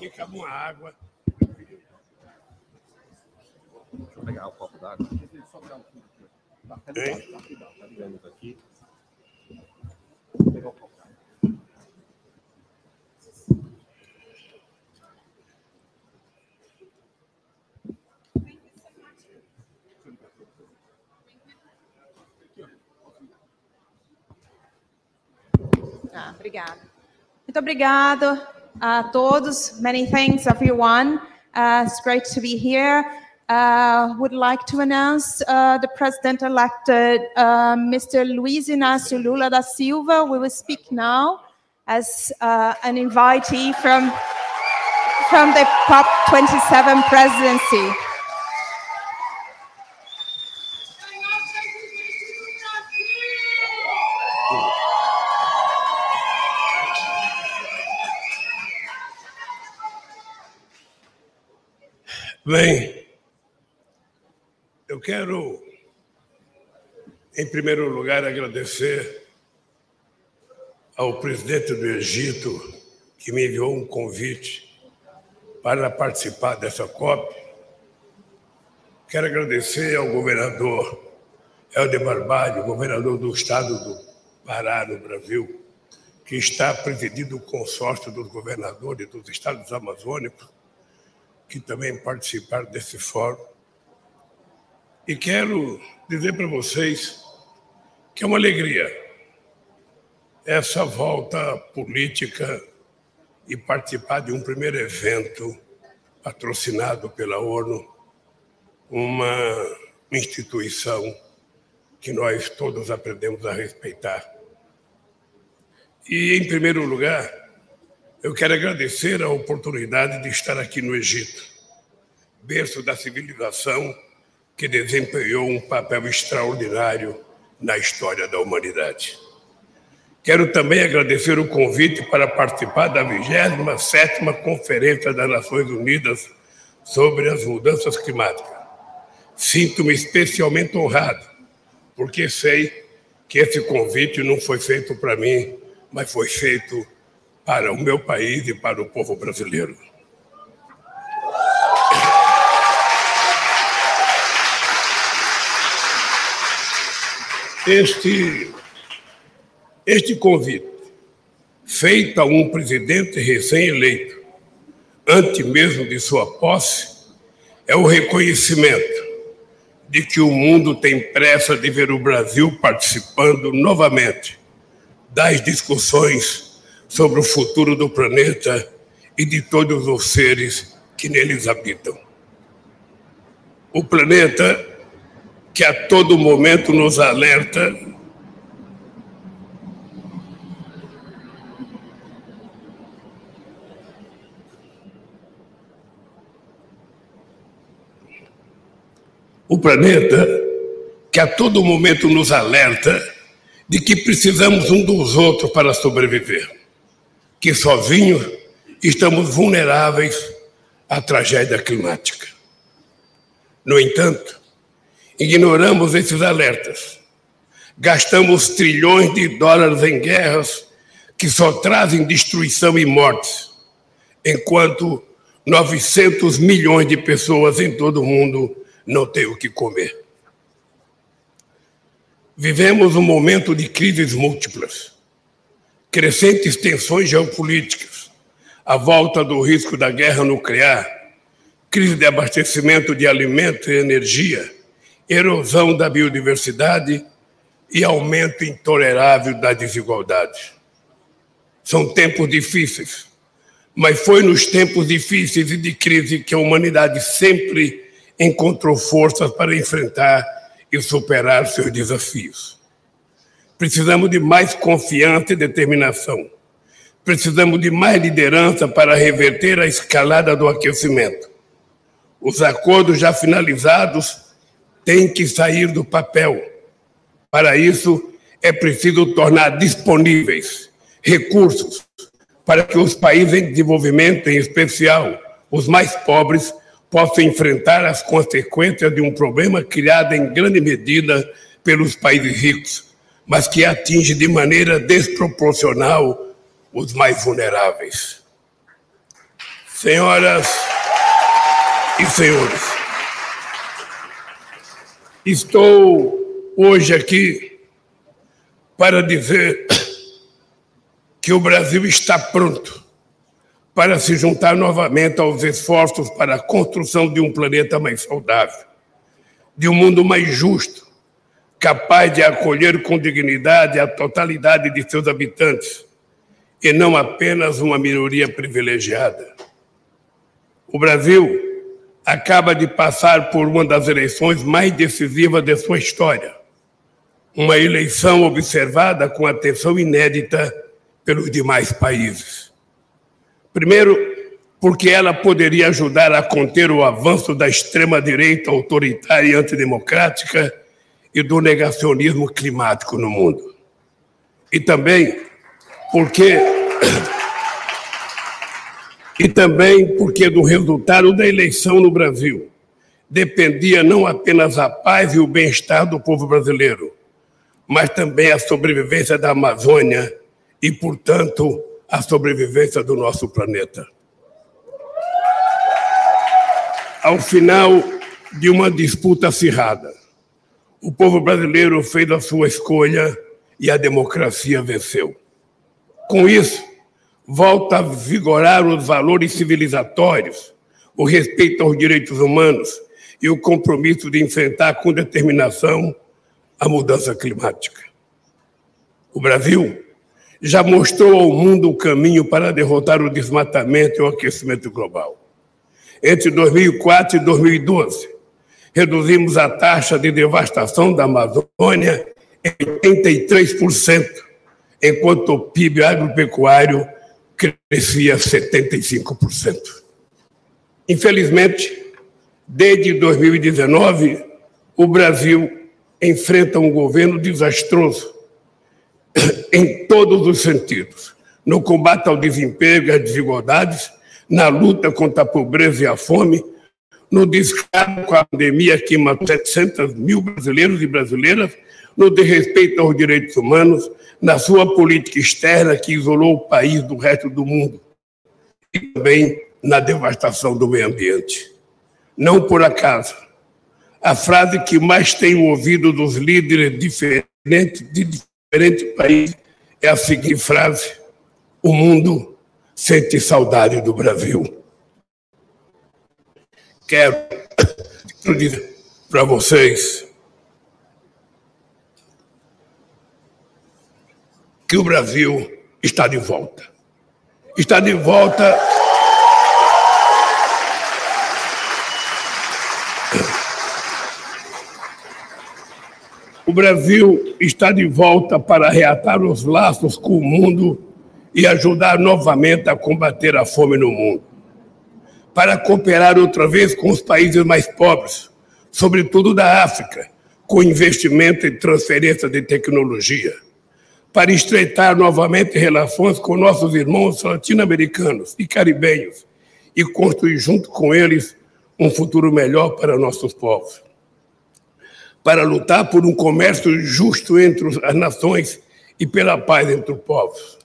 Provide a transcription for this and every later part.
Fica uma água. Deixa eu pegar o copo d'água. Hein? Tá aqui. Vou pegar o copo d'água. Ah, obrigada. Muito obrigado a todos. Many thanks, everyone. Uh, it's great to be here. Uh, would like to announce uh, the president-elect, uh, Mr. Luiz Inácio Lula da Silva. We will speak now as uh, an invitee from from the COP27 presidency. Bem, eu quero, em primeiro lugar, agradecer ao presidente do Egito, que me enviou um convite para participar dessa COP. Quero agradecer ao governador Helder Barbalho, governador do estado do Pará, no Brasil, que está presidindo o consórcio dos governadores dos estados amazônicos que também participaram desse fórum. E quero dizer para vocês que é uma alegria essa volta política e participar de um primeiro evento patrocinado pela ONU, uma instituição que nós todos aprendemos a respeitar. E, em primeiro lugar, eu quero agradecer a oportunidade de estar aqui no Egito, berço da civilização que desempenhou um papel extraordinário na história da humanidade. Quero também agradecer o convite para participar da 27ª Conferência das Nações Unidas sobre as Mudanças Climáticas. Sinto-me especialmente honrado, porque sei que esse convite não foi feito para mim, mas foi feito para o meu país e para o povo brasileiro. Este, este convite, feito a um presidente recém-eleito, antes mesmo de sua posse, é o reconhecimento de que o mundo tem pressa de ver o Brasil participando novamente das discussões sobre o futuro do planeta e de todos os seres que neles habitam. O planeta que a todo momento nos alerta o planeta que a todo momento nos alerta de que precisamos um dos outros para sobreviver que sozinhos estamos vulneráveis à tragédia climática. No entanto, ignoramos esses alertas. Gastamos trilhões de dólares em guerras que só trazem destruição e mortes, enquanto 900 milhões de pessoas em todo o mundo não têm o que comer. Vivemos um momento de crises múltiplas crescentes tensões geopolíticas, a volta do risco da guerra nuclear, crise de abastecimento de alimentos e energia, erosão da biodiversidade e aumento intolerável da desigualdade. São tempos difíceis, mas foi nos tempos difíceis e de crise que a humanidade sempre encontrou forças para enfrentar e superar seus desafios. Precisamos de mais confiança e determinação. Precisamos de mais liderança para reverter a escalada do aquecimento. Os acordos já finalizados têm que sair do papel. Para isso, é preciso tornar disponíveis recursos para que os países em desenvolvimento, em especial os mais pobres, possam enfrentar as consequências de um problema criado em grande medida pelos países ricos mas que atinge de maneira desproporcional os mais vulneráveis. senhoras e senhores, estou hoje aqui para dizer que o Brasil está pronto para se juntar novamente aos esforços para a construção de um planeta mais saudável, de um mundo mais justo, capaz de acolher com dignidade a totalidade de seus habitantes e não apenas uma minoria privilegiada. O Brasil acaba de passar por uma das eleições mais decisivas de sua história. Uma eleição observada com atenção inédita pelos demais países. Primeiro, porque ela poderia ajudar a conter o avanço da extrema-direita autoritária e antidemocrática e do negacionismo climático no mundo. E também porque e também porque do resultado da eleição no Brasil dependia não apenas a paz e o bem-estar do povo brasileiro, mas também a sobrevivência da Amazônia e, portanto, a sobrevivência do nosso planeta. Ao final de uma disputa acirrada, o povo brasileiro fez a sua escolha e a democracia venceu. Com isso, volta a vigorar os valores civilizatórios, o respeito aos direitos humanos e o compromisso de enfrentar com determinação a mudança climática. O Brasil já mostrou ao mundo o caminho para derrotar o desmatamento e o aquecimento global. Entre 2004 e 2012, reduzimos a taxa de devastação da Amazônia em 83% enquanto o PIB agropecuário crescia 75%. Infelizmente, desde 2019, o Brasil enfrenta um governo desastroso em todos os sentidos no combate ao desemprego e às desigualdades, na luta contra a pobreza e a fome, no descaso com a pandemia que matou 700 mil brasileiros e brasileiras, no desrespeito aos direitos humanos, na sua política externa que isolou o país do resto do mundo e também na devastação do meio ambiente. Não por acaso, a frase que mais tenho ouvido dos líderes diferentes de diferentes países é a seguinte frase: o mundo sente saudade do Brasil. Quero dizer para vocês que o Brasil está de volta. Está de volta. O Brasil está de volta para reatar os laços com o mundo e ajudar novamente a combater a fome no mundo. Para cooperar outra vez com os países mais pobres, sobretudo da África, com investimento em transferência de tecnologia para estreitar novamente relações com nossos irmãos latino-americanos e caribenhos e construir junto com eles um futuro melhor para nossos povos. Para lutar por um comércio justo entre as nações e pela paz entre os povos.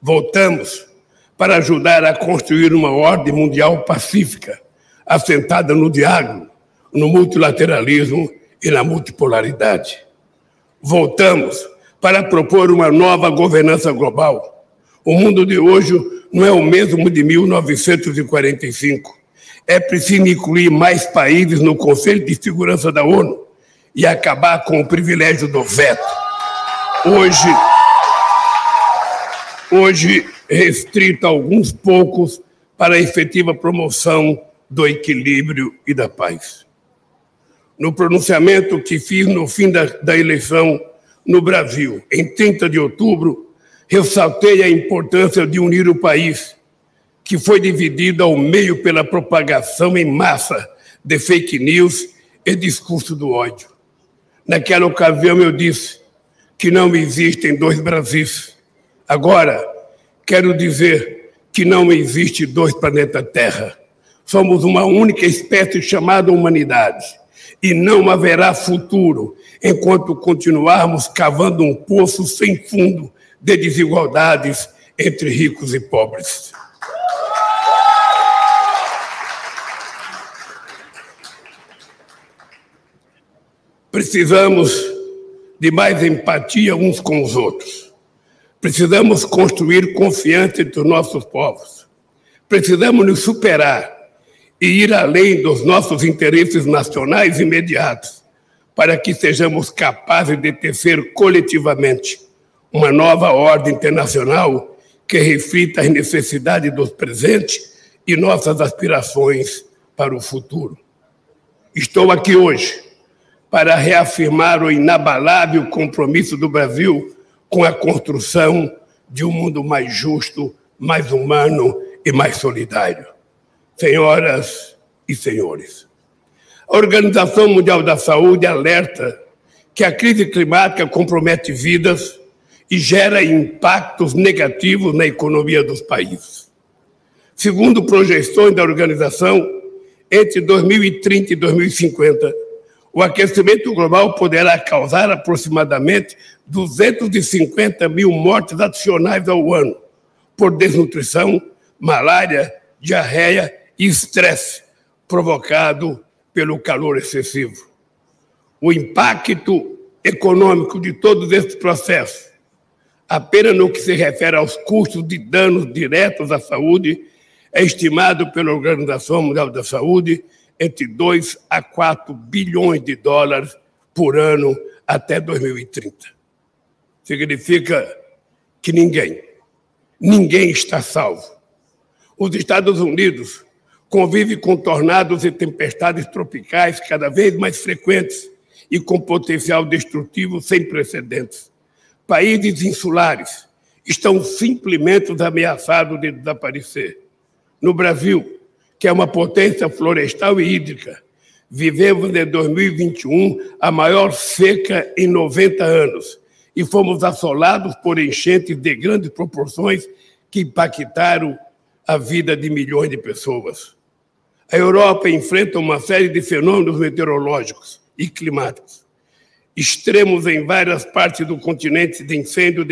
Voltamos para ajudar a construir uma ordem mundial pacífica, assentada no diálogo, no multilateralismo e na multipolaridade. Voltamos para propor uma nova governança global. O mundo de hoje não é o mesmo de 1945. É preciso incluir mais países no Conselho de Segurança da ONU e acabar com o privilégio do veto. Hoje, hoje restrito a alguns poucos para a efetiva promoção do equilíbrio e da paz. No pronunciamento que fiz no fim da, da eleição no Brasil, em 30 de outubro, ressaltei a importância de unir o país, que foi dividido ao meio pela propagação em massa de fake news e discurso do ódio. Naquela ocasião eu disse que não existem dois Brasis. Agora, quero dizer que não existe dois planetas Terra. Somos uma única espécie chamada humanidade. E não haverá futuro enquanto continuarmos cavando um poço sem fundo de desigualdades entre ricos e pobres. Precisamos de mais empatia uns com os outros Precisamos construir confiança entre os nossos povos. Precisamos nos superar e ir além dos nossos interesses nacionais imediatos, para que sejamos capazes de tecer coletivamente uma nova ordem internacional que reflita as necessidades dos presentes e nossas aspirações para o futuro. Estou aqui hoje para reafirmar o inabalável compromisso do Brasil com a construção de um mundo mais justo, mais humano e mais solidário. Senhoras e senhores, a Organização Mundial da Saúde alerta que a crise climática compromete vidas e gera impactos negativos na economia dos países. Segundo projeções da organização, entre 2030 e 2050, o aquecimento global poderá causar aproximadamente 250 mil mortes adicionais ao ano por desnutrição, malária, diarreia e estresse provocado pelo calor excessivo. O impacto econômico de todos esses processos, apenas no que se refere aos custos de danos diretos à saúde, é estimado pela Organização Mundial da Saúde entre 2 a 4 bilhões de dólares por ano até 2030. Significa que ninguém, ninguém está salvo. Os Estados Unidos convivem com tornados e tempestades tropicais cada vez mais frequentes e com potencial destrutivo sem precedentes. Países insulares estão simplesmente ameaçados de desaparecer no Brasil, que é uma potência florestal e hídrica. Vivemos em 2021 a maior seca em 90 anos e fomos assolados por enchentes de grandes proporções que impactaram a vida de milhões de pessoas. A Europa enfrenta uma série de fenômenos meteorológicos e climáticos extremos em várias partes do continente de incêndios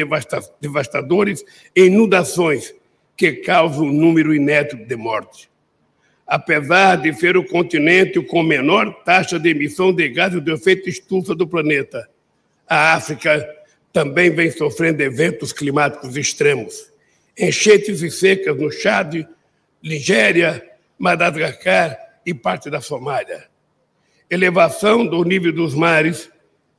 devastadores e inundações que causa um número inédito de mortes. Apesar de ser o continente com menor taxa de emissão de gases de efeito estufa do planeta, a África também vem sofrendo eventos climáticos extremos. Enchentes e secas no Chad, Nigéria, Madagascar e parte da Somália. Elevação do nível dos mares,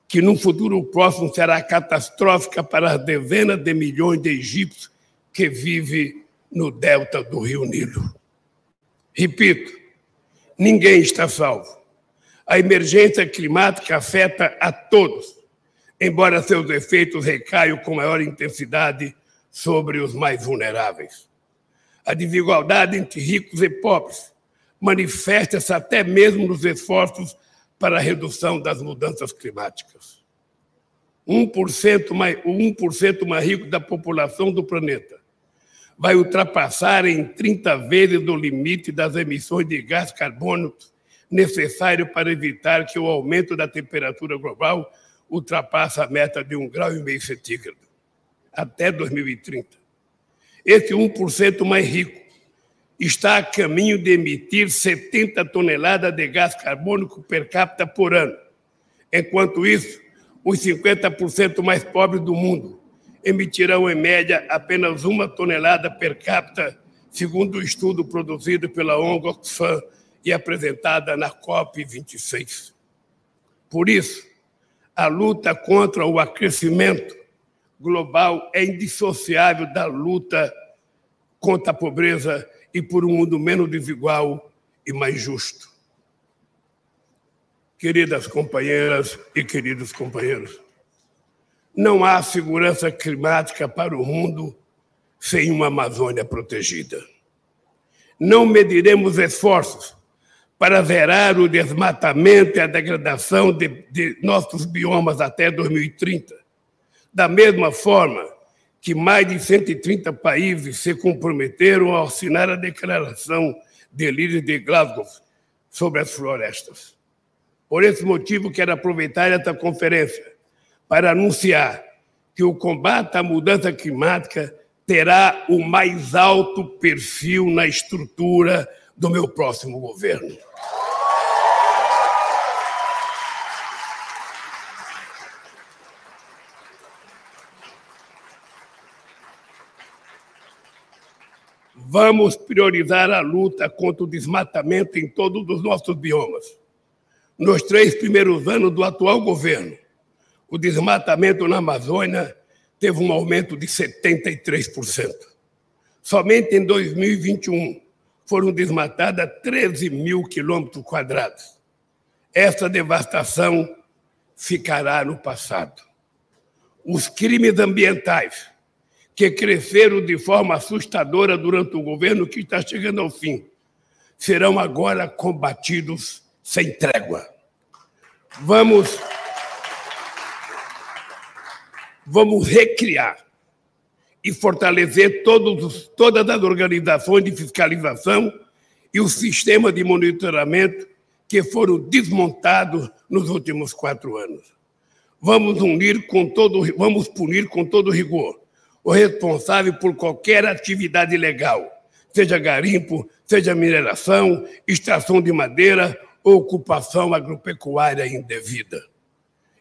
que no futuro próximo será catastrófica para as dezenas de milhões de egípcios que vivem no delta do Rio Nilo. Repito, ninguém está salvo. A emergência climática afeta a todos, embora seus efeitos recaiam com maior intensidade sobre os mais vulneráveis. A desigualdade entre ricos e pobres manifesta-se até mesmo nos esforços para a redução das mudanças climáticas. 1% mais, o 1% mais rico da população do planeta vai ultrapassar em 30 vezes o limite das emissões de gás carbônico necessário para evitar que o aumento da temperatura global ultrapasse a meta de um grau e meio centígrado até 2030. Esse 1% mais rico está a caminho de emitir 70 toneladas de gás carbônico per capita por ano. Enquanto isso, os 50% mais pobres do mundo emitirão, em média, apenas uma tonelada per capita, segundo o um estudo produzido pela ONG Oxfam e apresentada na COP26. Por isso, a luta contra o aquecimento global é indissociável da luta contra a pobreza e por um mundo menos desigual e mais justo. Queridas companheiras e queridos companheiros, não há segurança climática para o mundo sem uma Amazônia protegida. Não mediremos esforços para zerar o desmatamento e a degradação de, de nossos biomas até 2030. Da mesma forma que mais de 130 países se comprometeram a assinar a declaração de líderes de Glasgow sobre as florestas. Por esse motivo, quero aproveitar esta conferência para anunciar que o combate à mudança climática terá o mais alto perfil na estrutura do meu próximo governo. Vamos priorizar a luta contra o desmatamento em todos os nossos biomas. Nos três primeiros anos do atual governo, o desmatamento na Amazônia teve um aumento de 73%. Somente em 2021, foram desmatadas 13 mil quilômetros quadrados. Essa devastação ficará no passado. Os crimes ambientais, que cresceram de forma assustadora durante o governo que está chegando ao fim, serão agora combatidos sem trégua. Vamos vamos recriar e fortalecer todos, todas as organizações de fiscalização e o sistema de monitoramento que foram desmontados nos últimos quatro anos. Vamos unir com todo, vamos punir com todo rigor o responsável por qualquer atividade ilegal, seja garimpo, seja mineração, extração de madeira ou ocupação agropecuária indevida.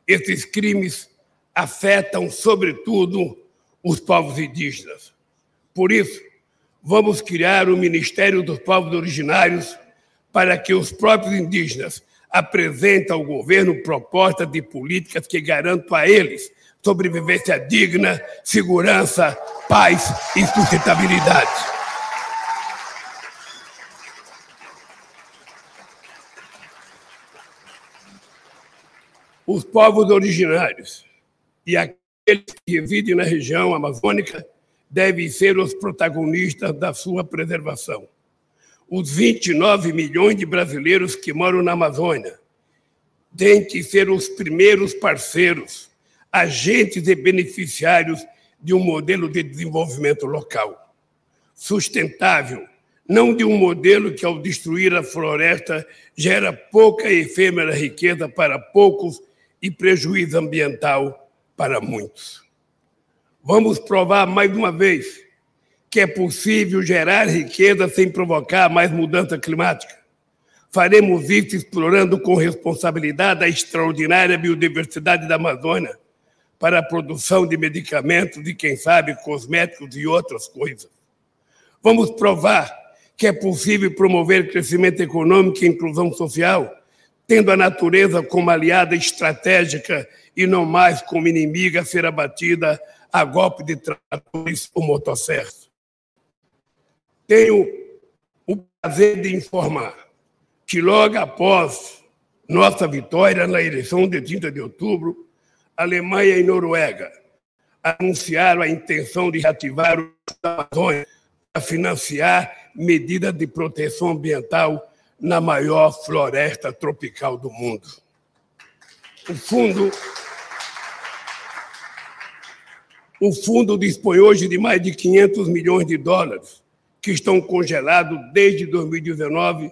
Esses crimes afetam, sobretudo, os povos indígenas. Por isso, vamos criar o Ministério dos Povos Originários para que os próprios indígenas apresentem ao governo propostas de políticas que garantam a eles sobrevivência digna, segurança, paz e sustentabilidade. Os povos originários e aqueles que residem na região amazônica devem ser os protagonistas da sua preservação. Os 29 milhões de brasileiros que moram na Amazônia têm que ser os primeiros parceiros, agentes e beneficiários de um modelo de desenvolvimento local, sustentável, não de um modelo que, ao destruir a floresta, gera pouca e efêmera riqueza para poucos e prejuízo ambiental para muitos. Vamos provar mais uma vez que é possível gerar riqueza sem provocar mais mudança climática. Faremos isso explorando com responsabilidade a extraordinária biodiversidade da Amazônia para a produção de medicamentos e, quem sabe, cosméticos e outras coisas. Vamos provar que é possível promover crescimento econômico e inclusão social, tendo a natureza como aliada estratégica e não mais como inimiga a ser abatida a golpe de tratores ou motosserras. Tenho o prazer de informar que logo após nossa vitória na eleição de 30 de outubro, Alemanha e Noruega anunciaram a intenção de reativar o Amazônia para financiar medidas de proteção ambiental na maior floresta tropical do mundo. O fundo O fundo dispõe hoje de mais de 500 milhões de dólares, que estão congelados desde 2019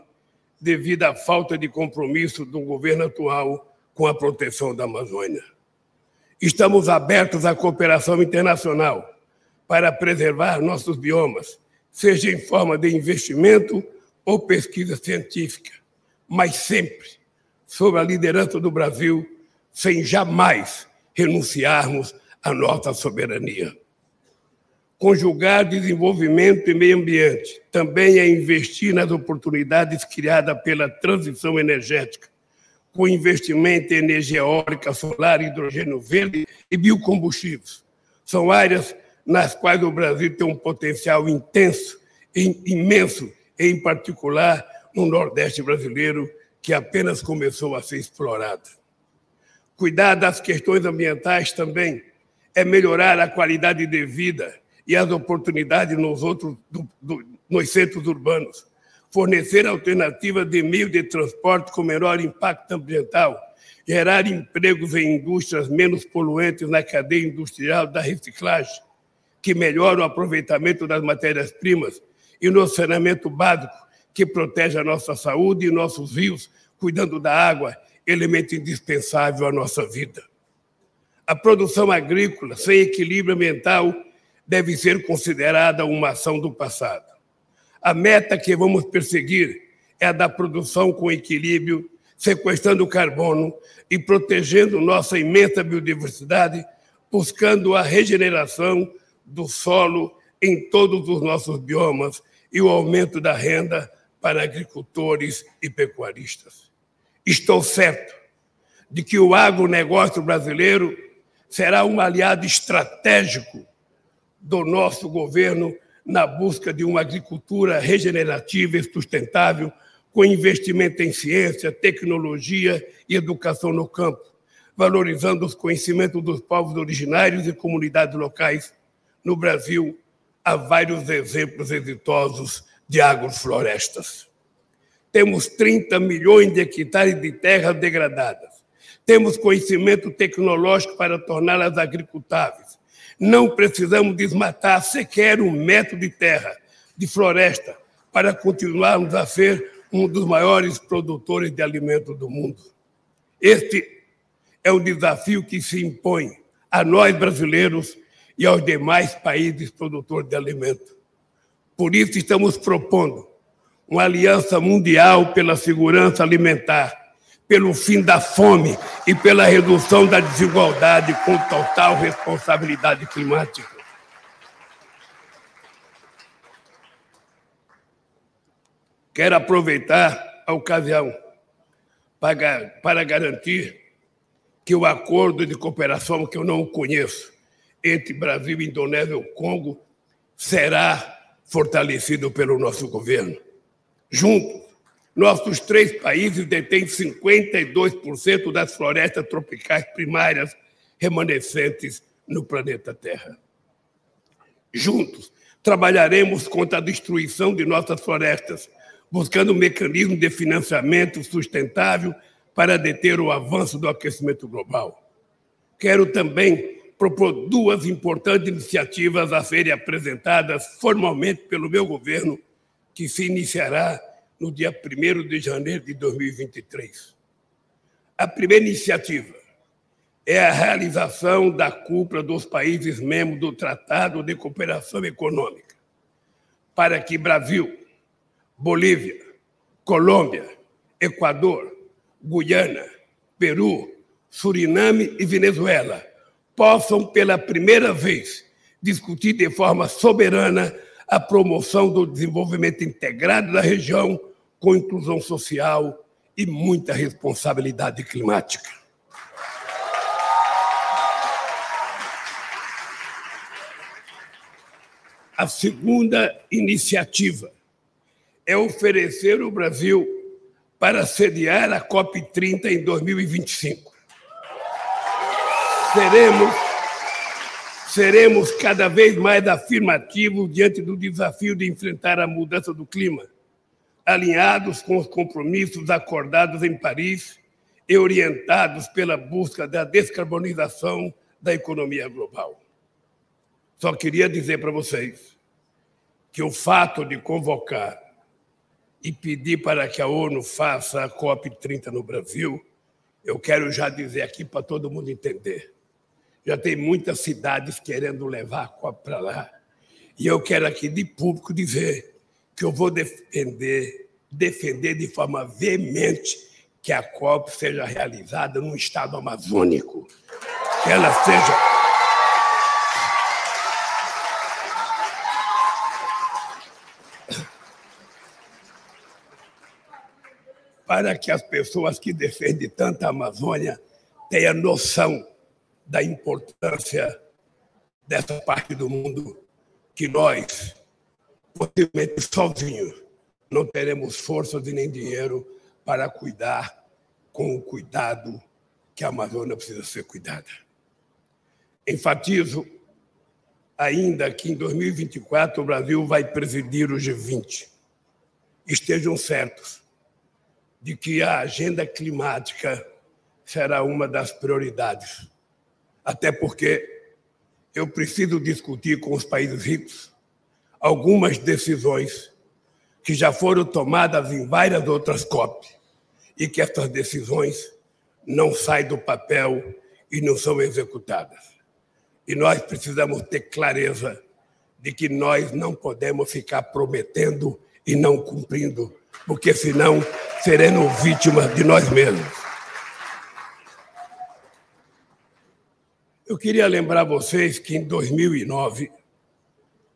devido à falta de compromisso do governo atual com a proteção da Amazônia. Estamos abertos à cooperação internacional para preservar nossos biomas, seja em forma de investimento ou pesquisa científica, mas sempre sob a liderança do Brasil, sem jamais renunciarmos a nossa soberania. Conjugar desenvolvimento e meio ambiente também é investir nas oportunidades criadas pela transição energética, com investimento em energia eólica, solar, hidrogênio verde e biocombustíveis. São áreas nas quais o Brasil tem um potencial intenso, imenso, em particular no Nordeste brasileiro, que apenas começou a ser explorado. Cuidar das questões ambientais também é melhorar a qualidade de vida e as oportunidades nos outros do, do, nos centros urbanos, fornecer alternativas de meio de transporte com menor impacto ambiental, gerar empregos em indústrias menos poluentes na cadeia industrial da reciclagem, que melhora o aproveitamento das matérias-primas e no saneamento básico, que protege a nossa saúde e nossos rios, cuidando da água, elemento indispensável à nossa vida. A produção agrícola sem equilíbrio ambiental deve ser considerada uma ação do passado. A meta que vamos perseguir é a da produção com equilíbrio, sequestrando carbono e protegendo nossa imensa biodiversidade, buscando a regeneração do solo em todos os nossos biomas e o aumento da renda para agricultores e pecuaristas. Estou certo de que o agronegócio brasileiro será um aliado estratégico do nosso governo na busca de uma agricultura regenerativa e sustentável, com investimento em ciência, tecnologia e educação no campo, valorizando os conhecimentos dos povos originários e comunidades locais. No Brasil, há vários exemplos exitosos de agroflorestas. Temos 30 milhões de hectares de terras degradadas. Temos conhecimento tecnológico para torná-las agricultáveis. Não precisamos desmatar sequer um metro de terra, de floresta, para continuarmos a ser um dos maiores produtores de alimentos do mundo. Este é o desafio que se impõe a nós brasileiros e aos demais países produtores de alimentos. Por isso, estamos propondo uma aliança mundial pela segurança alimentar, pelo fim da fome e pela redução da desigualdade com total responsabilidade climática. Quero aproveitar a ocasião para, para garantir que o acordo de cooperação, que eu não conheço, entre Brasil, Indonésia e Congo, será fortalecido pelo nosso governo. Juntos, nossos três países detêm 52% das florestas tropicais primárias remanescentes no planeta Terra. Juntos, trabalharemos contra a destruição de nossas florestas, buscando um mecanismo de financiamento sustentável para deter o avanço do aquecimento global. Quero também propor duas importantes iniciativas a serem apresentadas formalmente pelo meu governo, que se iniciará no dia 1 de janeiro de 2023. A primeira iniciativa é a realização da cúpula dos países membros do Tratado de Cooperação Econômica, para que Brasil, Bolívia, Colômbia, Equador, Guiana, Peru, Suriname e Venezuela possam, pela primeira vez, discutir de forma soberana a promoção do desenvolvimento integrado da região, com inclusão social e muita responsabilidade climática. A segunda iniciativa é oferecer o Brasil para sediar a COP30 em 2025 seremos, seremos cada vez mais afirmativos diante do desafio de enfrentar a mudança do clima, alinhados com os compromissos acordados em Paris e orientados pela busca da descarbonização da economia global. Só queria dizer para vocês que o fato de convocar e pedir para que a ONU faça a COP30 no Brasil, eu quero já dizer aqui para todo mundo entender. Já tem muitas cidades querendo levar a Copa para lá. E eu quero aqui de público dizer que eu vou defender, defender de forma veemente que a COP seja realizada no estado amazônico. Que ela seja. Para que as pessoas que defendem tanto a Amazônia tenham noção da importância dessa parte do mundo que nós, possivelmente sozinhos, não teremos forças e nem dinheiro para cuidar com o cuidado que a Amazônia precisa ser cuidada. Enfatizo ainda que em 2024 o Brasil vai presidir o G20. Estejam certos de que a agenda climática será uma das prioridades até porque eu preciso discutir com os países ricos algumas decisões que já foram tomadas em várias outras COP e que essas decisões não saem do papel e não são executadas. E nós precisamos ter clareza de que nós não podemos ficar prometendo e não cumprindo, porque senão seremos vítimas de nós mesmos. Eu queria lembrar vocês que em 2009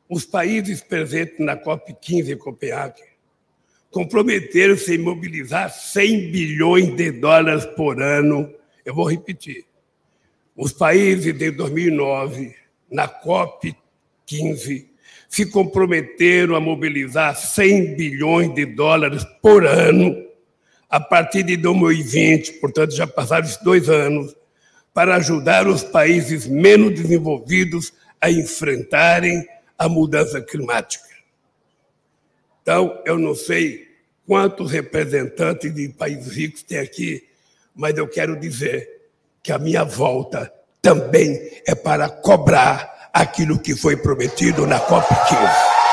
os países presentes na COP15 em Copenhague comprometeram-se em mobilizar 100 bilhões de dólares por ano. Eu vou repetir. Os países de 2009, na COP15, se comprometeram a mobilizar 100 bilhões de dólares por ano a partir de 2020, portanto, já passaram esses dois anos, para ajudar os países menos desenvolvidos a enfrentarem a mudança climática. Então, eu não sei quantos representantes de países ricos tem aqui, mas eu quero dizer que a minha volta também é para cobrar aquilo que foi prometido na COP15.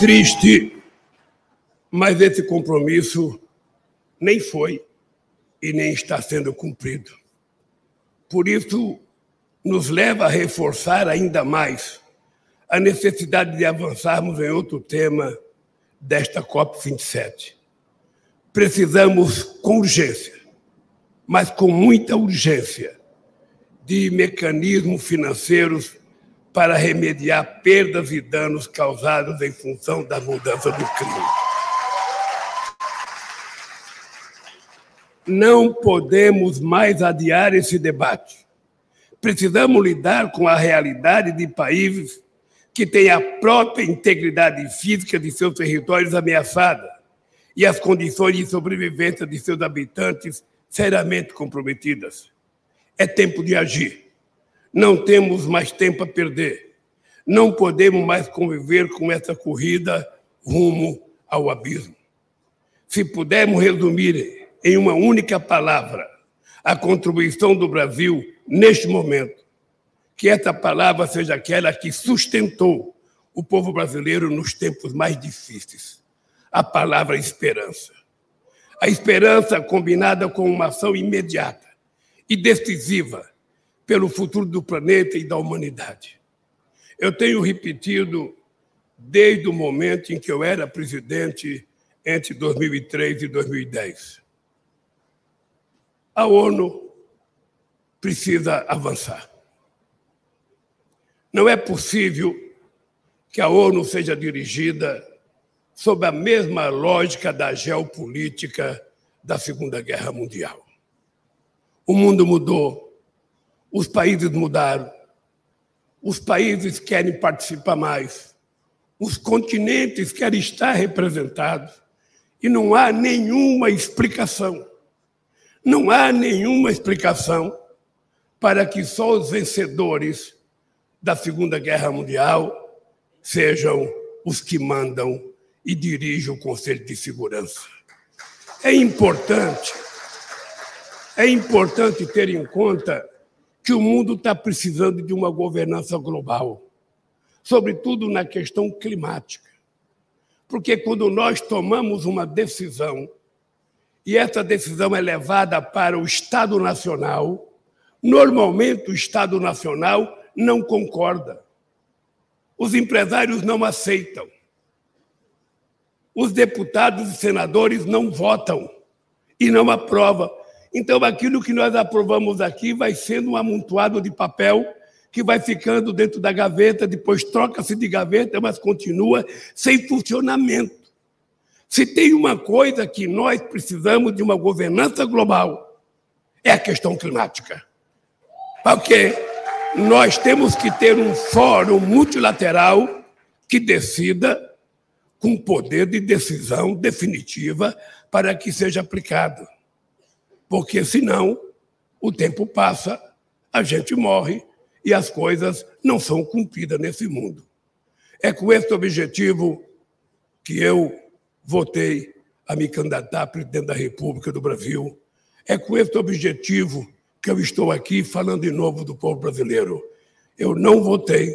Triste, mas esse compromisso nem foi e nem está sendo cumprido. Por isso, nos leva a reforçar ainda mais a necessidade de avançarmos em outro tema desta COP27. Precisamos, com urgência, mas com muita urgência, de mecanismos financeiros para remediar perdas e danos causados em função da mudança do clima. Não podemos mais adiar esse debate. Precisamos lidar com a realidade de países que têm a própria integridade física de seus territórios ameaçada e as condições de sobrevivência de seus habitantes seriamente comprometidas. É tempo de agir. Não temos mais tempo a perder. Não podemos mais conviver com essa corrida rumo ao abismo. Se pudermos resumir em uma única palavra a contribuição do Brasil neste momento, que essa palavra seja aquela que sustentou o povo brasileiro nos tempos mais difíceis. A palavra esperança. A esperança combinada com uma ação imediata e decisiva pelo futuro do planeta e da humanidade. Eu tenho repetido desde o momento em que eu era presidente entre 2003 e 2010. A ONU precisa avançar. Não é possível que a ONU seja dirigida sob a mesma lógica da geopolítica da Segunda Guerra Mundial. O mundo mudou, os países mudaram. Os países querem participar mais. Os continentes querem estar representados. E não há nenhuma explicação. Não há nenhuma explicação para que só os vencedores da Segunda Guerra Mundial sejam os que mandam e dirigem o Conselho de Segurança. É importante, é importante ter em conta que o mundo está precisando de uma governança global, sobretudo na questão climática. Porque quando nós tomamos uma decisão, e essa decisão é levada para o Estado Nacional, normalmente o Estado Nacional não concorda. Os empresários não aceitam. Os deputados e senadores não votam e não aprovam. Então, aquilo que nós aprovamos aqui vai sendo um amontoado de papel que vai ficando dentro da gaveta, depois troca-se de gaveta, mas continua sem funcionamento. Se tem uma coisa que nós precisamos de uma governança global, é a questão climática. Porque nós temos que ter um fórum multilateral que decida com poder de decisão definitiva para que seja aplicado porque senão o tempo passa, a gente morre e as coisas não são cumpridas nesse mundo. É com esse objetivo que eu votei a me candidatar a presidente da República do Brasil. É com esse objetivo que eu estou aqui falando de novo do povo brasileiro. Eu não votei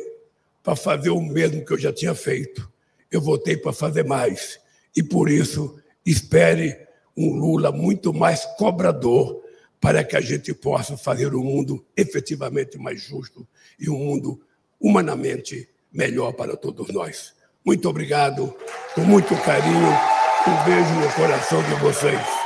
para fazer o mesmo que eu já tinha feito. Eu votei para fazer mais. E por isso espere um Lula muito mais cobrador para que a gente possa fazer um mundo efetivamente mais justo e um mundo humanamente melhor para todos nós. Muito obrigado, com muito carinho, um beijo no coração de vocês.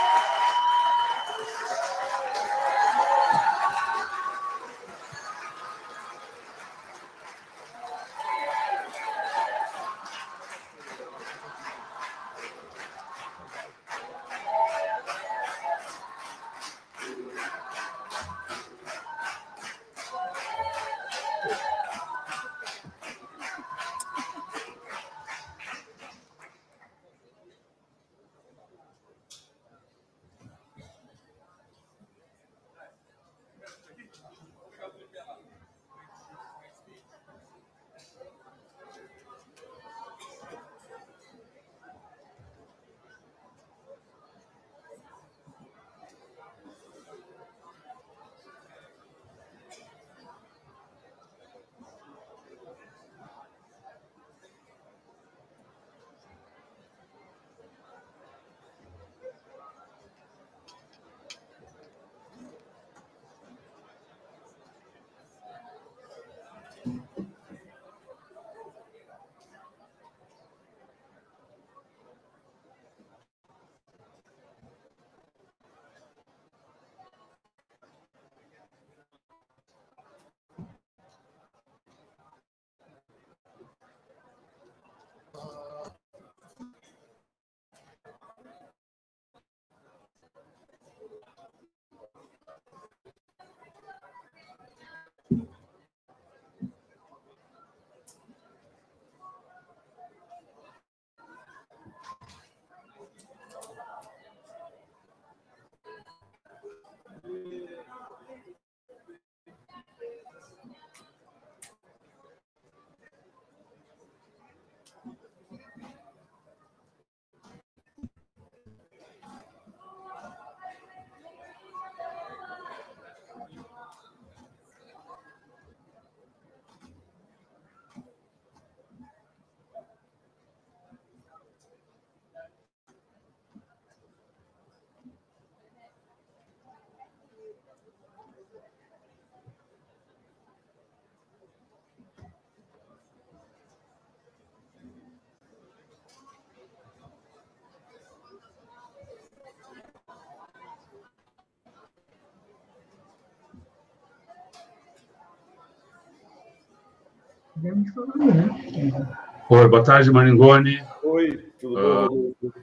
Oi, boa tarde, Maringoni. Oi, tudo bom? Uh,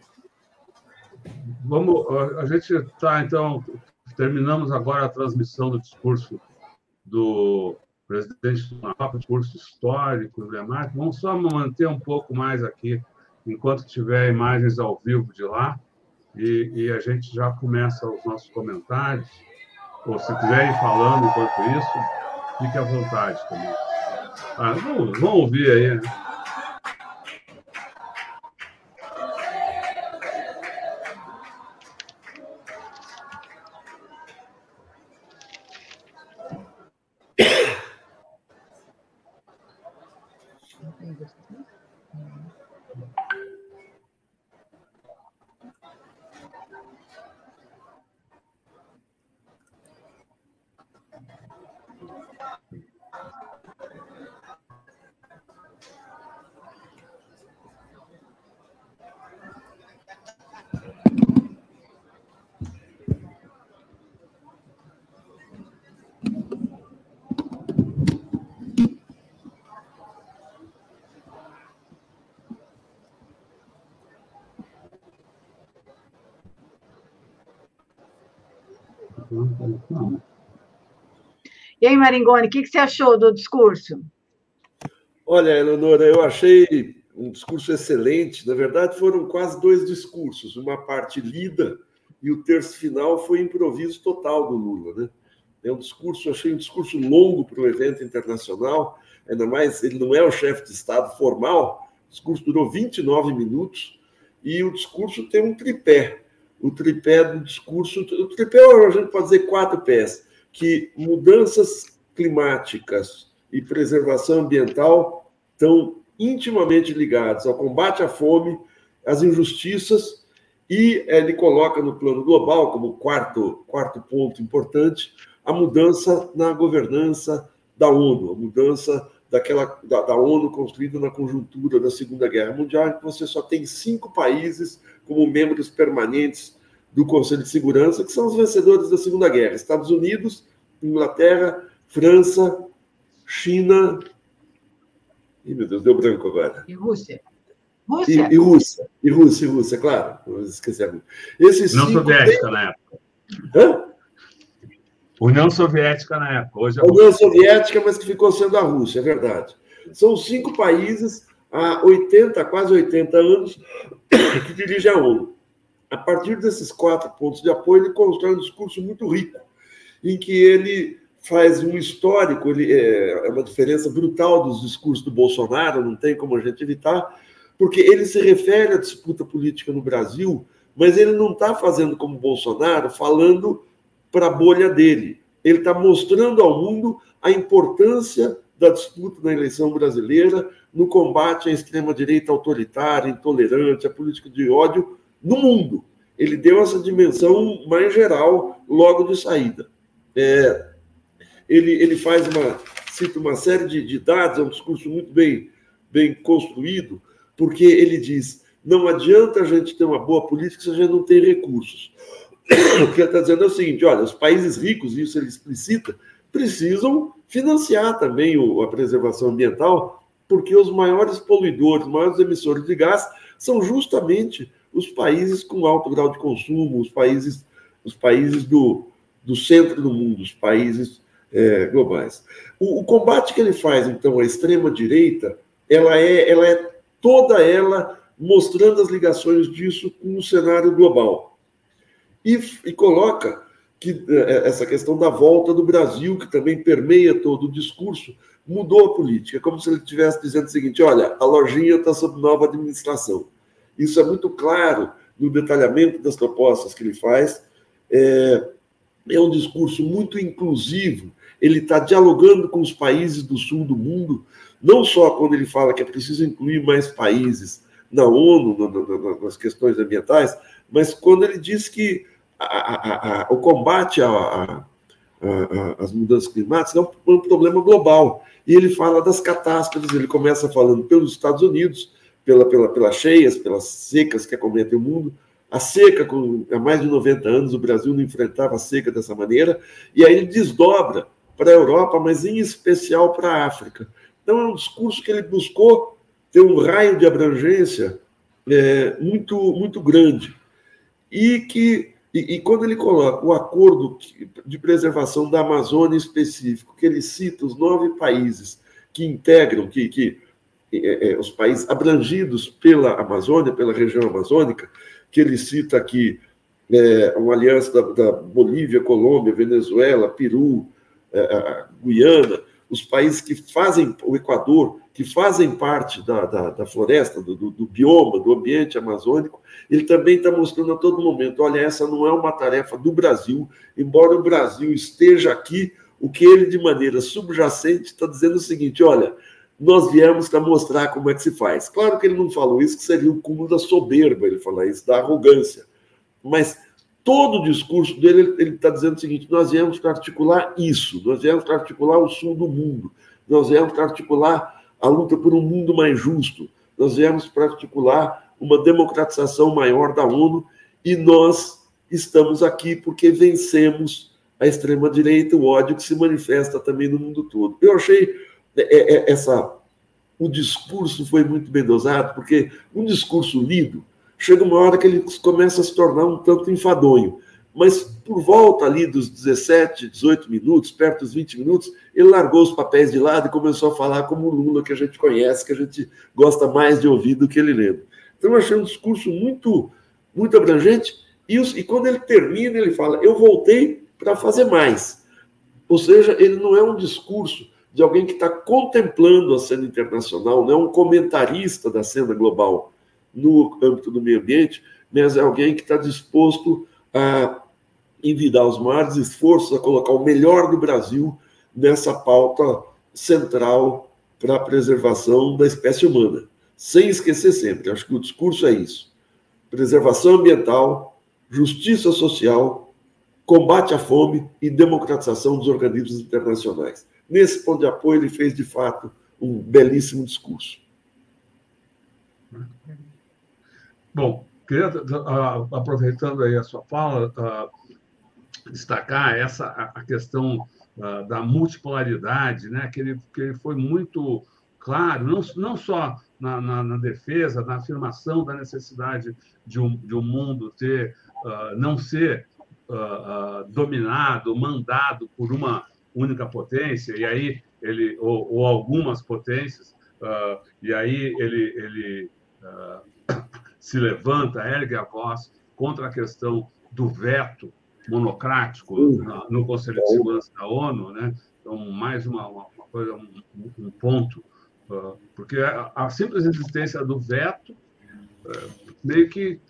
vamos, a gente está, então, terminamos agora a transmissão do discurso do presidente do Mapa, discurso histórico, emblemático. Vamos só manter um pouco mais aqui, enquanto tiver imagens ao vivo de lá, e, e a gente já começa os nossos comentários. Ou se quiser ir falando enquanto isso, fique à vontade também. Ah, vamos ouvir aí. Né? E aí, Maringoni, o que, você achou do discurso? Olha, Eleonora, eu achei um discurso excelente. Na verdade, foram quase dois discursos, uma parte lida e o terço final foi improviso total do Lula, né? É um discurso, achei um discurso longo para um evento internacional, ainda mais ele não é o chefe de Estado formal. O discurso durou 29 minutos e o discurso tem um tripé. O tripé do discurso, o tripé a gente pode dizer quatro pés que mudanças climáticas e preservação ambiental estão intimamente ligados ao combate à fome, às injustiças E ele coloca no plano global, como quarto, quarto ponto importante, a mudança na governança da ONU, a mudança daquela da, da, ONU construída na conjuntura da Segunda Guerra Mundial, em que você só tem cinco países como membros permanentes do Conselho de Segurança, que são os vencedores da Segunda Guerra: Estados Unidos, Inglaterra, França, China. Ih, meu Deus, deu branco agora. E Rússia. Rússia. E, e Rússia. E Rússia, e Rússia, claro. Esqueci a Rússia. Esses Não Soviética na época. Hã? União Soviética na época. Hoje é a União Soviética, mas que ficou sendo a Rússia, é verdade. São cinco países há 80, quase 80 anos, que dirigem a ONU. A partir desses quatro pontos de apoio, ele constrói um discurso muito rico, em que ele faz um histórico, ele é, é uma diferença brutal dos discursos do Bolsonaro, não tem como a gente evitar, porque ele se refere à disputa política no Brasil, mas ele não está fazendo como Bolsonaro, falando para a bolha dele. Ele está mostrando ao mundo a importância da disputa na eleição brasileira no combate à extrema-direita autoritária, intolerante, à política de ódio no mundo. Ele deu essa dimensão mais geral logo de saída. É, ele, ele faz uma cita uma série de, de dados, é um discurso muito bem, bem construído, porque ele diz: não adianta a gente ter uma boa política se a gente não tem recursos. O que ele está dizendo é o seguinte: olha, os países ricos, isso ele explicita, precisam financiar também a preservação ambiental, porque os maiores poluidores, os maiores emissores de gás são justamente os países com alto grau de consumo, os países, os países do, do centro do mundo, os países é, globais. O, o, combate que ele faz, então, à extrema-direita, ela é, ela é toda ela mostrando as ligações disso com o cenário global. E, e coloca que é, essa questão da volta do Brasil, que também permeia todo o discurso, mudou a política, como se ele estivesse dizendo o seguinte: olha, a lojinha está sob nova administração. Isso é muito claro no detalhamento das propostas que ele faz. É, é um discurso muito inclusivo, ele está dialogando com os países do sul do mundo, não só quando ele fala que é preciso incluir mais países na ONU, na, na, nas questões ambientais, mas quando ele diz que a, a, a, o combate às mudanças climáticas é um, um problema global. E ele fala das catástrofes, ele começa falando pelos Estados Unidos, pela, pela, pelas cheias, pelas secas que acometem o mundo, a seca, com há mais de 90 anos, o Brasil não enfrentava a seca dessa maneira, e aí ele desdobra para a Europa, mas em especial para a África. Então, é um discurso que ele buscou ter um raio de abrangência é, muito, muito grande. E que e, e, quando ele coloca o acordo de preservação da Amazônia específico, que ele cita os nove países que integram, que, que os países abrangidos pela Amazônia, pela região amazônica, que ele cita aqui é, uma aliança da, da, Bolívia, Colômbia, Venezuela, Peru, é, Guiana, os países que fazem, o Equador, que fazem parte da, da, da floresta, do, do, do, bioma, do ambiente amazônico, ele também está mostrando a todo momento: olha, essa não é uma tarefa do Brasil, embora o Brasil esteja aqui, o que ele, de maneira subjacente, está dizendo o seguinte: olha, nós viemos para mostrar como é que se faz. Claro que ele não falou isso, que seria o cúmulo da soberba, ele falar isso, da arrogância. Mas todo o discurso dele, ele está dizendo o seguinte: nós viemos para articular isso, nós viemos para articular o sul do mundo, nós viemos para articular a luta por um mundo mais justo, nós viemos para articular uma democratização maior da ONU e nós estamos aqui porque vencemos a extrema-direita, o ódio que se manifesta também no mundo todo. Eu achei essa o discurso foi muito bem dosado, porque um discurso lido chega uma hora que ele começa a se tornar um tanto enfadonho. Mas por volta ali dos 17, 18 minutos, perto dos 20 minutos, ele largou os papéis de lado e começou a falar como o Lula que a gente conhece, que a gente gosta mais de ouvir do que ele lendo. Então eu achei um discurso muito, muito abrangente. E, os, e quando ele termina, ele fala: Eu voltei para fazer mais. Ou seja, ele não é um discurso de alguém que está contemplando a cena internacional, não é um comentarista da cena global no âmbito do meio ambiente, mas é alguém que está disposto a envidar os maiores esforços, a colocar o melhor do Brasil nessa pauta central para a preservação da espécie humana, sem esquecer sempre. Acho que o discurso é isso. preservação ambiental, justiça social, combate à fome e democratização dos organismos internacionais. Nesse ponto de apoio, ele fez, de fato, um belíssimo discurso. Bom, queria, uh, aproveitando aí a sua fala, uh, destacar essa a questão uh, da multipolaridade, né? que, ele, que ele foi muito claro, não, não só na, na, na, defesa, na afirmação da necessidade de um, de um mundo ter, não ser dominado, mandado por uma única potência, e aí ele ou, ou algumas potências, e aí ele, ele se levanta, ergue a voz contra a questão do veto monocrático no Conselho de Segurança da ONU, né? Então, mais uma, uma coisa, um, um ponto, uh, porque a, a, simples existência do veto uh, meio que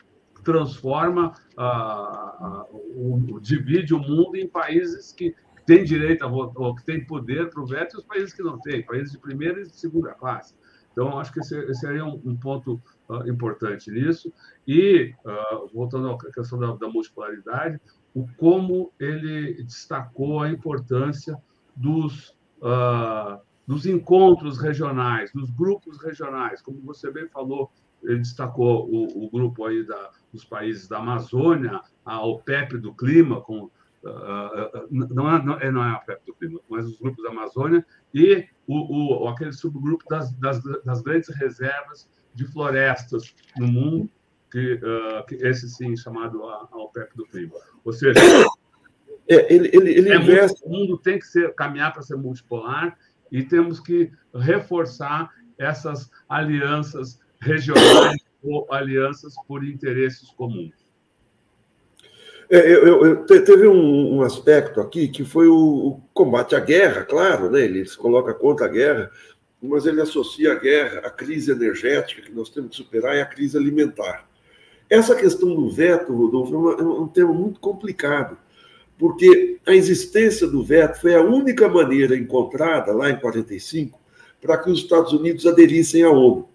transforma, uh, o, divide o mundo em países que têm direito a votar, ou que têm poder para o veto e os países que não têm, países de primeira e de segunda classe. Então, acho que esse, seria um, um ponto uh, importante nisso. E, uh, voltando à questão da, da, multipolaridade, o como ele destacou a importância dos, uh, dos encontros regionais, dos grupos regionais. Como você bem falou, ele destacou o, o grupo aí da, dos países da Amazônia, a OPEP do clima, com Uh, não, é, não, é, não é a FEP do clima, mas os grupos da Amazônia e o, o, aquele subgrupo das, das, das grandes reservas de florestas no mundo, que, uh, que esse sim chamado a, a OPEP do clima. Ou seja, é, ele, ele, ele é investe... o mundo tem que ser, caminhar para ser multipolar e temos que reforçar essas alianças regionais ou alianças por interesses comuns. É, eu, eu, eu, teve um, um, aspecto aqui que foi o, o, combate à guerra, claro, né? ele se coloca contra a guerra, mas ele associa a guerra à crise energética que nós temos que superar e à crise alimentar. Essa questão do veto, Rodolfo, é, uma, é um tema muito complicado, porque a existência do veto foi a única maneira encontrada lá em 45 para que os Estados Unidos aderissem à ONU.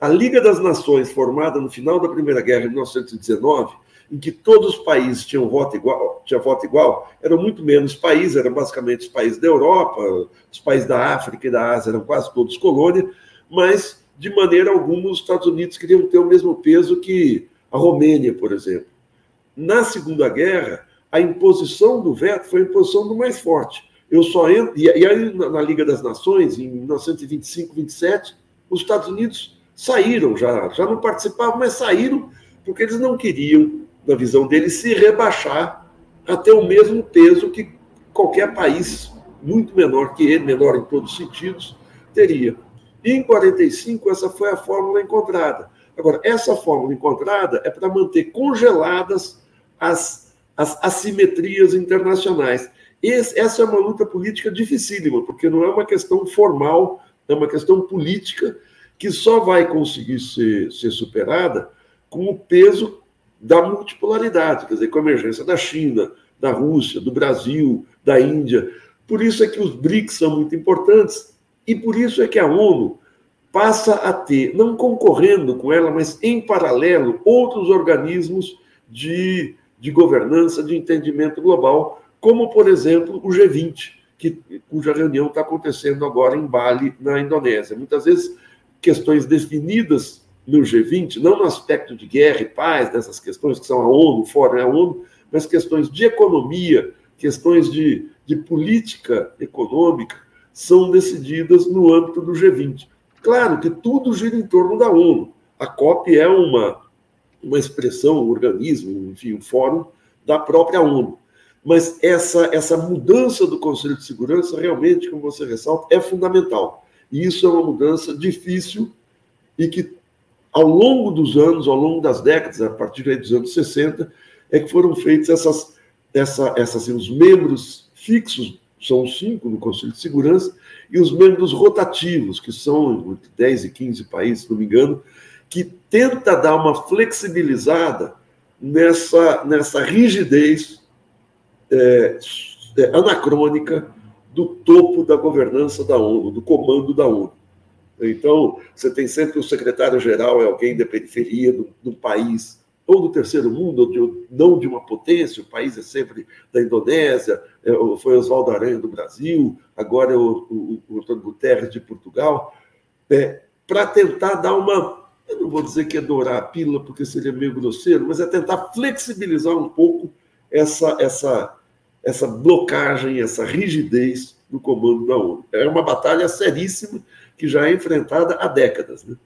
A Liga das Nações, formada no final da Primeira Guerra, em 1919, em que todos os países tinham voto igual, tinha voto igual, eram muito menos países, eram basicamente os países da Europa, os países da África e da Ásia eram quase todos colônia, mas de maneira alguma os Estados Unidos queriam ter o mesmo peso que a Romênia, por exemplo. Na Segunda Guerra, a imposição do veto foi a imposição do mais forte. Eu só entro, e aí na Liga das Nações, em 1925, 27, os Estados Unidos saíram já, já não participavam, mas saíram porque eles não queriam na visão dele, se rebaixar até o mesmo peso que qualquer país muito menor que ele, menor em todos os sentidos, teria. E em 45, essa foi a fórmula encontrada. Agora, essa fórmula encontrada é para manter congeladas as, as assimetrias internacionais. Esse, essa é uma luta política dificílima, porque não é uma questão formal, é uma questão política que só vai conseguir ser, ser superada com o peso da multipolaridade, quer dizer, com a emergência da China, da Rússia, do Brasil, da Índia. Por isso é que os BRICS são muito importantes e por isso é que a ONU passa a ter, não concorrendo com ela, mas em paralelo, outros organismos de, de governança, de entendimento global, como, por exemplo, o G20, que, cuja reunião está acontecendo agora em Bali, na Indonésia. Muitas vezes, questões definidas no G20, não no aspecto de guerra e paz, dessas questões que são a ONU, fora a ONU, mas questões de economia, questões de, de política econômica, são decididas no âmbito do G20. Claro que tudo gira em torno da ONU. A COP é uma, uma expressão, um organismo, enfim, um fórum da própria ONU. Mas essa, essa mudança do Conselho de Segurança, realmente, como você ressalta, é fundamental. E isso é uma mudança difícil e que ao longo dos anos, ao longo das décadas, a partir dos anos 60, é que foram feitos essas, essa, assim, os membros fixos, são cinco no Conselho de Segurança, e os membros rotativos, que são entre 10 e 15 países, se não me engano, que tenta dar uma flexibilizada nessa, nessa rigidez é, é, anacrônica do topo da governança da ONU, do comando da ONU. Então, você tem sempre o secretário-geral, é alguém da periferia do, do país ou do terceiro mundo, ou de, não de uma potência, o país é sempre da Indonésia, é, foi Oswaldo Aranha do Brasil, agora é o, o, o Antônio Guterres de Portugal, é, para tentar dar uma, eu não vou dizer que é dourar a pílula, porque seria meio grosseiro, mas é tentar flexibilizar um pouco essa, essa, essa blocagem, essa rigidez no comando da ONU. É uma batalha seríssima que já é enfrentada há décadas. Né?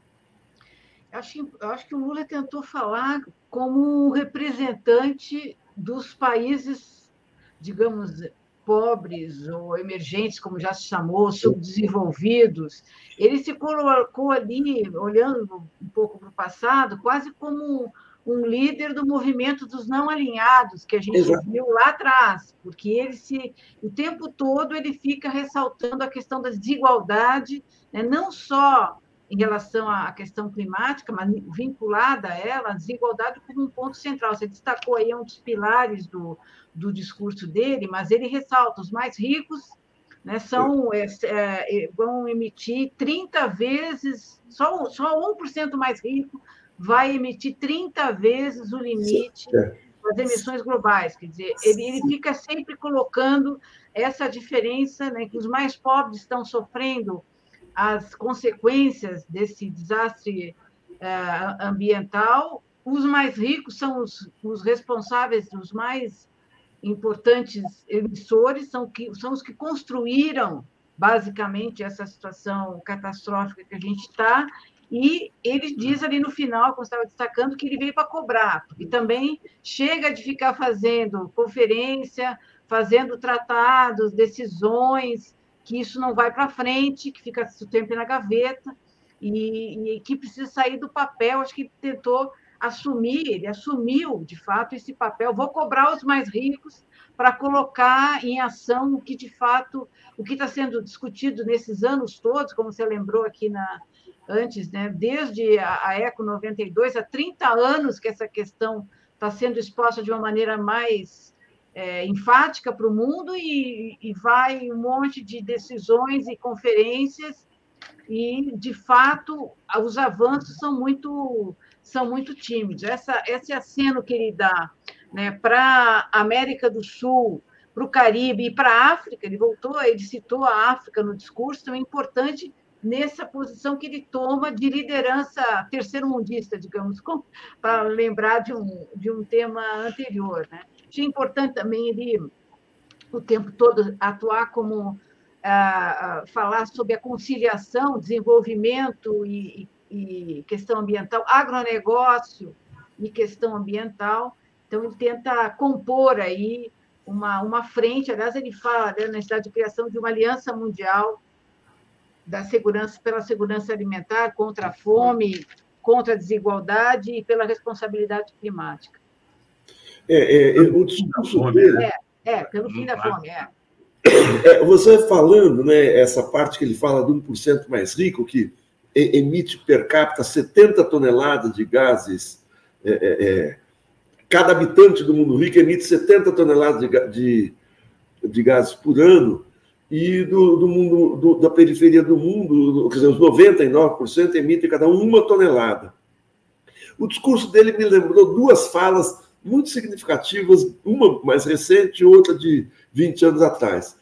Acho, acho que o Lula tentou falar como representante dos países, digamos, pobres ou emergentes, como já se chamou, subdesenvolvidos. Ele se colocou ali, olhando um pouco para o passado, quase como um líder do movimento dos não alinhados, que a gente Exato. viu lá atrás, porque ele se o tempo todo ele fica ressaltando a questão da desigualdade, né, não só em relação à questão climática, mas vinculada a ela, a desigualdade como um ponto central. Você destacou aí um dos pilares do, do discurso dele, mas ele ressalta os mais ricos né, são, é, é, vão emitir 30 vezes, só, só 1% mais rico vai emitir 30 vezes o limite das emissões globais. Quer dizer, ele, ele fica sempre colocando essa diferença, né, que os mais pobres estão sofrendo as consequências desse desastre uh, ambiental, os mais ricos são os, os responsáveis, os mais importantes emissores, são, que, são os que construíram, basicamente, essa situação catastrófica que a gente está, e ele diz ali no final, como estava destacando, que ele veio para cobrar, e também chega de ficar fazendo conferência, fazendo tratados, decisões, que isso não vai para frente, que fica o tempo na gaveta, e, e, que precisa sair do papel. Acho que ele tentou assumir, ele assumiu de fato esse papel. Vou cobrar os mais ricos para colocar em ação o que de fato, o que está sendo discutido nesses anos todos, como você lembrou aqui na, antes, né? desde a, ECO 92, há 30 anos que essa questão está sendo exposta de uma maneira mais é, enfática para o mundo e, e vai um monte de decisões e conferências e de fato os avanços são muito são muito tímidos essa esse aceno que ele dá né, para a América do Sul para o Caribe e para a África ele voltou ele citou a África no discurso então é importante nessa posição que ele toma de liderança terceiro mundista digamos para lembrar de um de um tema anterior né Achei importante também ele, o tempo todo, atuar como. Ah, ah, falar sobre a conciliação, desenvolvimento e, e, questão ambiental, agronegócio e questão ambiental. Então, ele tenta compor aí uma, uma frente. Aliás, ele fala da necessidade de criação de uma aliança mundial da segurança pela segurança alimentar, contra a fome, contra a desigualdade e pela responsabilidade climática. É, é, o discurso dele. É, é, pelo fim da fome, é. é. Você falando, né, essa parte que ele fala do 1% mais rico, que emite per capita 70 toneladas de gases, é, é, é, cada habitante do mundo rico emite 70 toneladas de, de, de gases por ano, e do, do mundo do, da periferia do mundo, quer dizer, os 99% emitem cada um uma tonelada. O discurso dele me lembrou duas falas muito significativas, uma mais recente e outra de 20 anos atrás.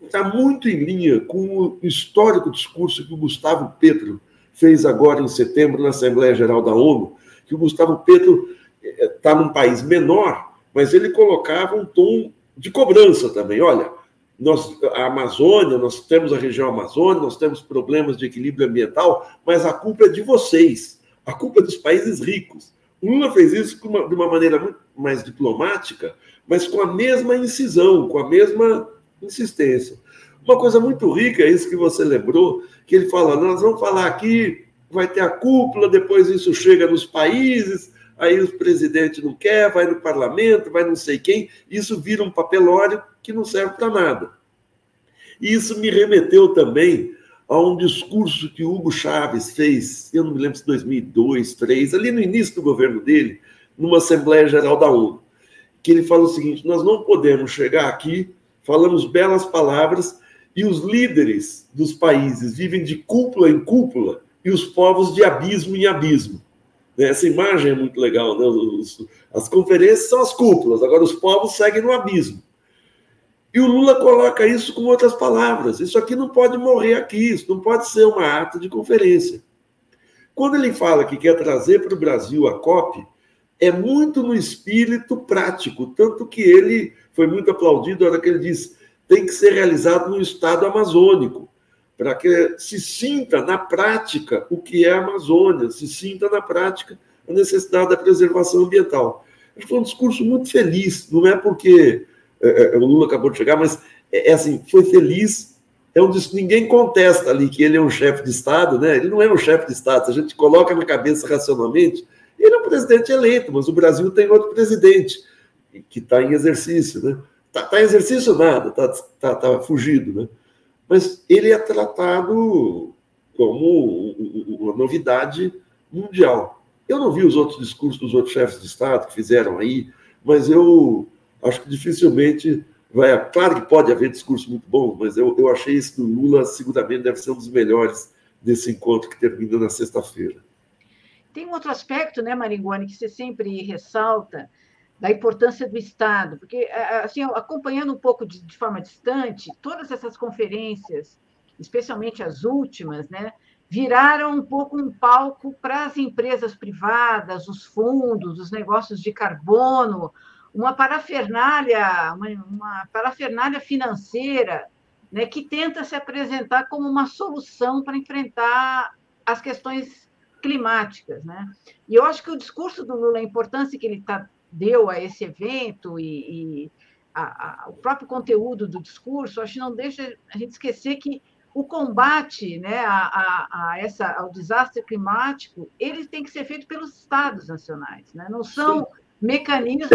Está muito em linha com o histórico discurso que o Gustavo Petro fez agora em setembro na Assembleia Geral da ONU, que o Gustavo Petro está eh, num país menor, mas ele colocava um tom de cobrança também. Olha, nós, a Amazônia, nós temos a região Amazônia, nós temos problemas de equilíbrio ambiental, mas a culpa é de vocês, a culpa é dos países ricos. O Lula fez isso de uma maneira muito mais diplomática, mas com a mesma incisão, com a mesma insistência. Uma coisa muito rica é isso que você lembrou, que ele fala: nós vamos falar aqui, vai ter a cúpula, depois isso chega nos países, aí o presidente não quer, vai no parlamento, vai não sei quem, isso vira um papelório que não serve para nada. E isso me remeteu também a um discurso que Hugo Chávez fez, eu não me lembro se 2002, 2003, ali no início do governo dele, numa Assembleia Geral da ONU, que ele fala o seguinte: nós não podemos chegar aqui, falamos belas palavras e os líderes dos países vivem de cúpula em cúpula e os povos de abismo em abismo. Né? Essa imagem é muito legal. Né? As conferências são as cúpulas, agora os povos seguem no abismo. E o Lula coloca isso com outras palavras. Isso aqui não pode morrer aqui, isso não pode ser uma ata de conferência. Quando ele fala que quer trazer para o Brasil a COP, é muito no espírito prático, tanto que ele foi muito aplaudido na hora que ele diz tem que ser realizado no estado amazônico, para que se sinta na prática o que é a Amazônia, se sinta na prática a necessidade da preservação ambiental. Foi um discurso muito feliz, não é porque é, é, o Lula acabou de chegar, mas é, é assim, foi feliz. É um ninguém contesta ali que ele é um chefe de Estado, né? Ele não é um chefe de Estado. Se a gente coloca na cabeça racionalmente, ele é um presidente eleito, mas o Brasil tem outro presidente que está em exercício, né? Está tá em exercício nada, está tá, tá fugido, né? Mas ele é tratado como uma novidade mundial. Eu não vi os outros discursos dos outros chefes de Estado que fizeram aí, mas eu acho que dificilmente vai. Claro que pode haver discurso muito bom, mas eu, eu achei esse do Lula, seguramente, deve ser um dos melhores desse encontro que termina na sexta-feira. Tem um outro aspecto, né, Maringoni, que você sempre ressalta, da importância do Estado, porque, assim, acompanhando um pouco de, de forma distante, todas essas conferências, especialmente as últimas, né, viraram um pouco um palco para as empresas privadas, os fundos, os negócios de carbono, uma parafernália, uma, uma parafernália financeira né, que tenta se apresentar como uma solução para enfrentar as questões climáticas. Né? E eu acho que o discurso do Lula, a importância que ele tá, deu a esse evento e, e a, a, o próprio conteúdo do discurso, acho que não deixa a gente esquecer que o combate né, a, a, essa, ao desastre climático ele tem que ser feito pelos estados nacionais, né? não são Sim. mecanismos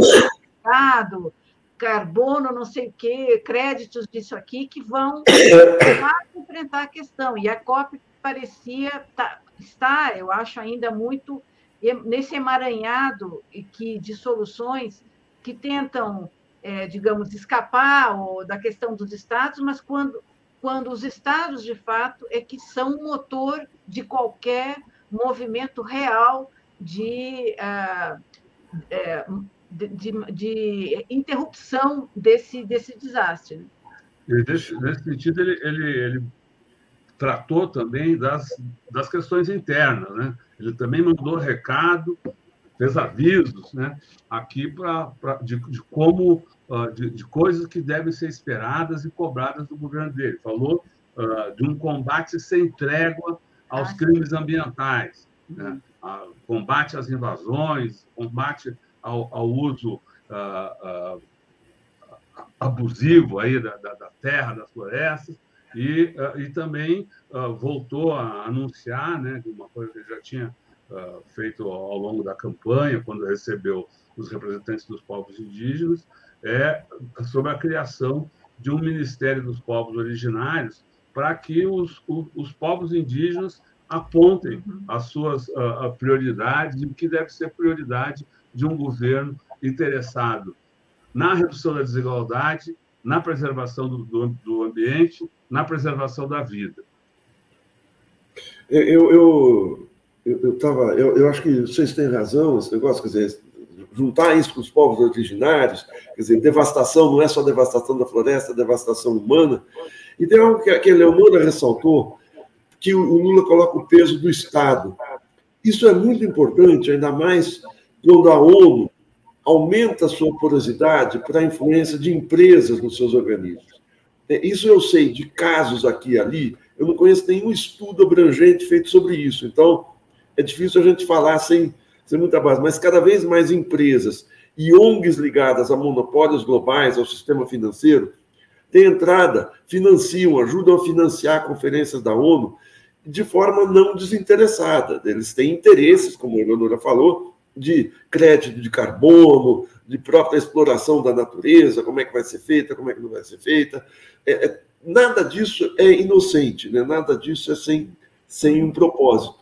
mercado, carbono, não sei o quê, créditos disso aqui, que vão enfrentar a questão. E a COP parecia tá, estar, eu acho, ainda muito nesse emaranhado que, de soluções que tentam, é, digamos, escapar ou, da questão dos estados, mas quando, quando os estados, de fato, é que são o motor de qualquer movimento real de uh, de, de, interrupção desse, desse desastre. Né? Nesse, sentido, ele, ele, ele tratou também das, das questões internas. Né? Ele também mandou recado, fez avisos né? aqui pra, pra, de, de como uh, de, de, coisas que devem ser esperadas e cobradas do governo dele. Falou uh, de um combate sem trégua aos ah, crimes ambientais, né? uh, combate às invasões, combate ao, ao uso uh, uh, abusivo aí da, da, da, terra, das florestas, e, uh, e também voltou a anunciar, né, uma coisa que ele já tinha feito ao longo da campanha, quando recebeu os representantes dos povos indígenas, é sobre a criação de um Ministério dos Povos Originários para que os, os, os, povos indígenas apontem uhum. as suas uh, prioridades e o que deve ser prioridade de um governo interessado na redução da desigualdade, na preservação do, do, do ambiente, na preservação da vida. Eu, eu, eu, eu, tava, eu, eu acho que vocês têm razão, esse negócio, quer dizer, juntar isso com os povos originários, quer dizer, devastação não é só devastação da floresta, é devastação humana. E tem algo que, a Leonora ressaltou, que o Lula coloca o peso do Estado. Isso é muito importante, ainda mais quando a ONU aumenta a sua porosidade para a influência de empresas nos seus organismos. É, isso eu sei de casos aqui e ali, eu não conheço nenhum estudo abrangente feito sobre isso, então é difícil a gente falar sem, sem muita base, mas cada vez mais empresas e ONGs ligadas a monopólios globais, ao sistema financeiro, têm entrada, financiam, ajudam a financiar conferências da ONU de forma não desinteressada. Eles têm interesses, como a Eleonora falou, de crédito de carbono, de própria exploração da natureza, como é que vai ser feita, como é que não vai ser feita. É, é, nada disso é inocente, né? nada disso é sem, sem um propósito.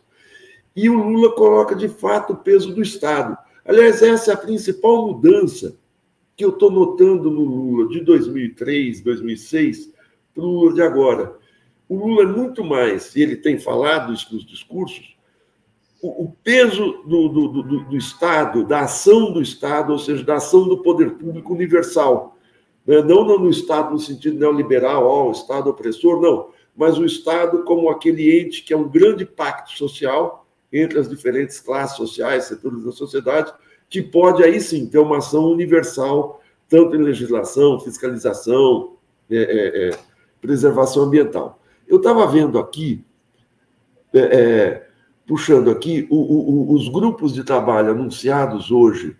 E o Lula coloca, de fato, o peso do Estado. Aliás, essa é a principal mudança que eu estou notando no Lula de 2003, 2006, para o Lula de agora. O Lula é muito mais, e ele tem falado isso nos discursos, o, o peso do, do, do, do, Estado, da ação do Estado, ou seja, da ação do poder público universal. Né? Não no Estado no sentido neoliberal, ó, o Estado opressor, não, mas o Estado como aquele ente que é um grande pacto social entre as diferentes classes sociais, setores da sociedade, que pode aí sim ter uma ação universal, tanto em legislação, fiscalização, é, é, é, preservação ambiental. Eu estava vendo aqui, é, é, puxando aqui, o, o, os grupos de trabalho anunciados hoje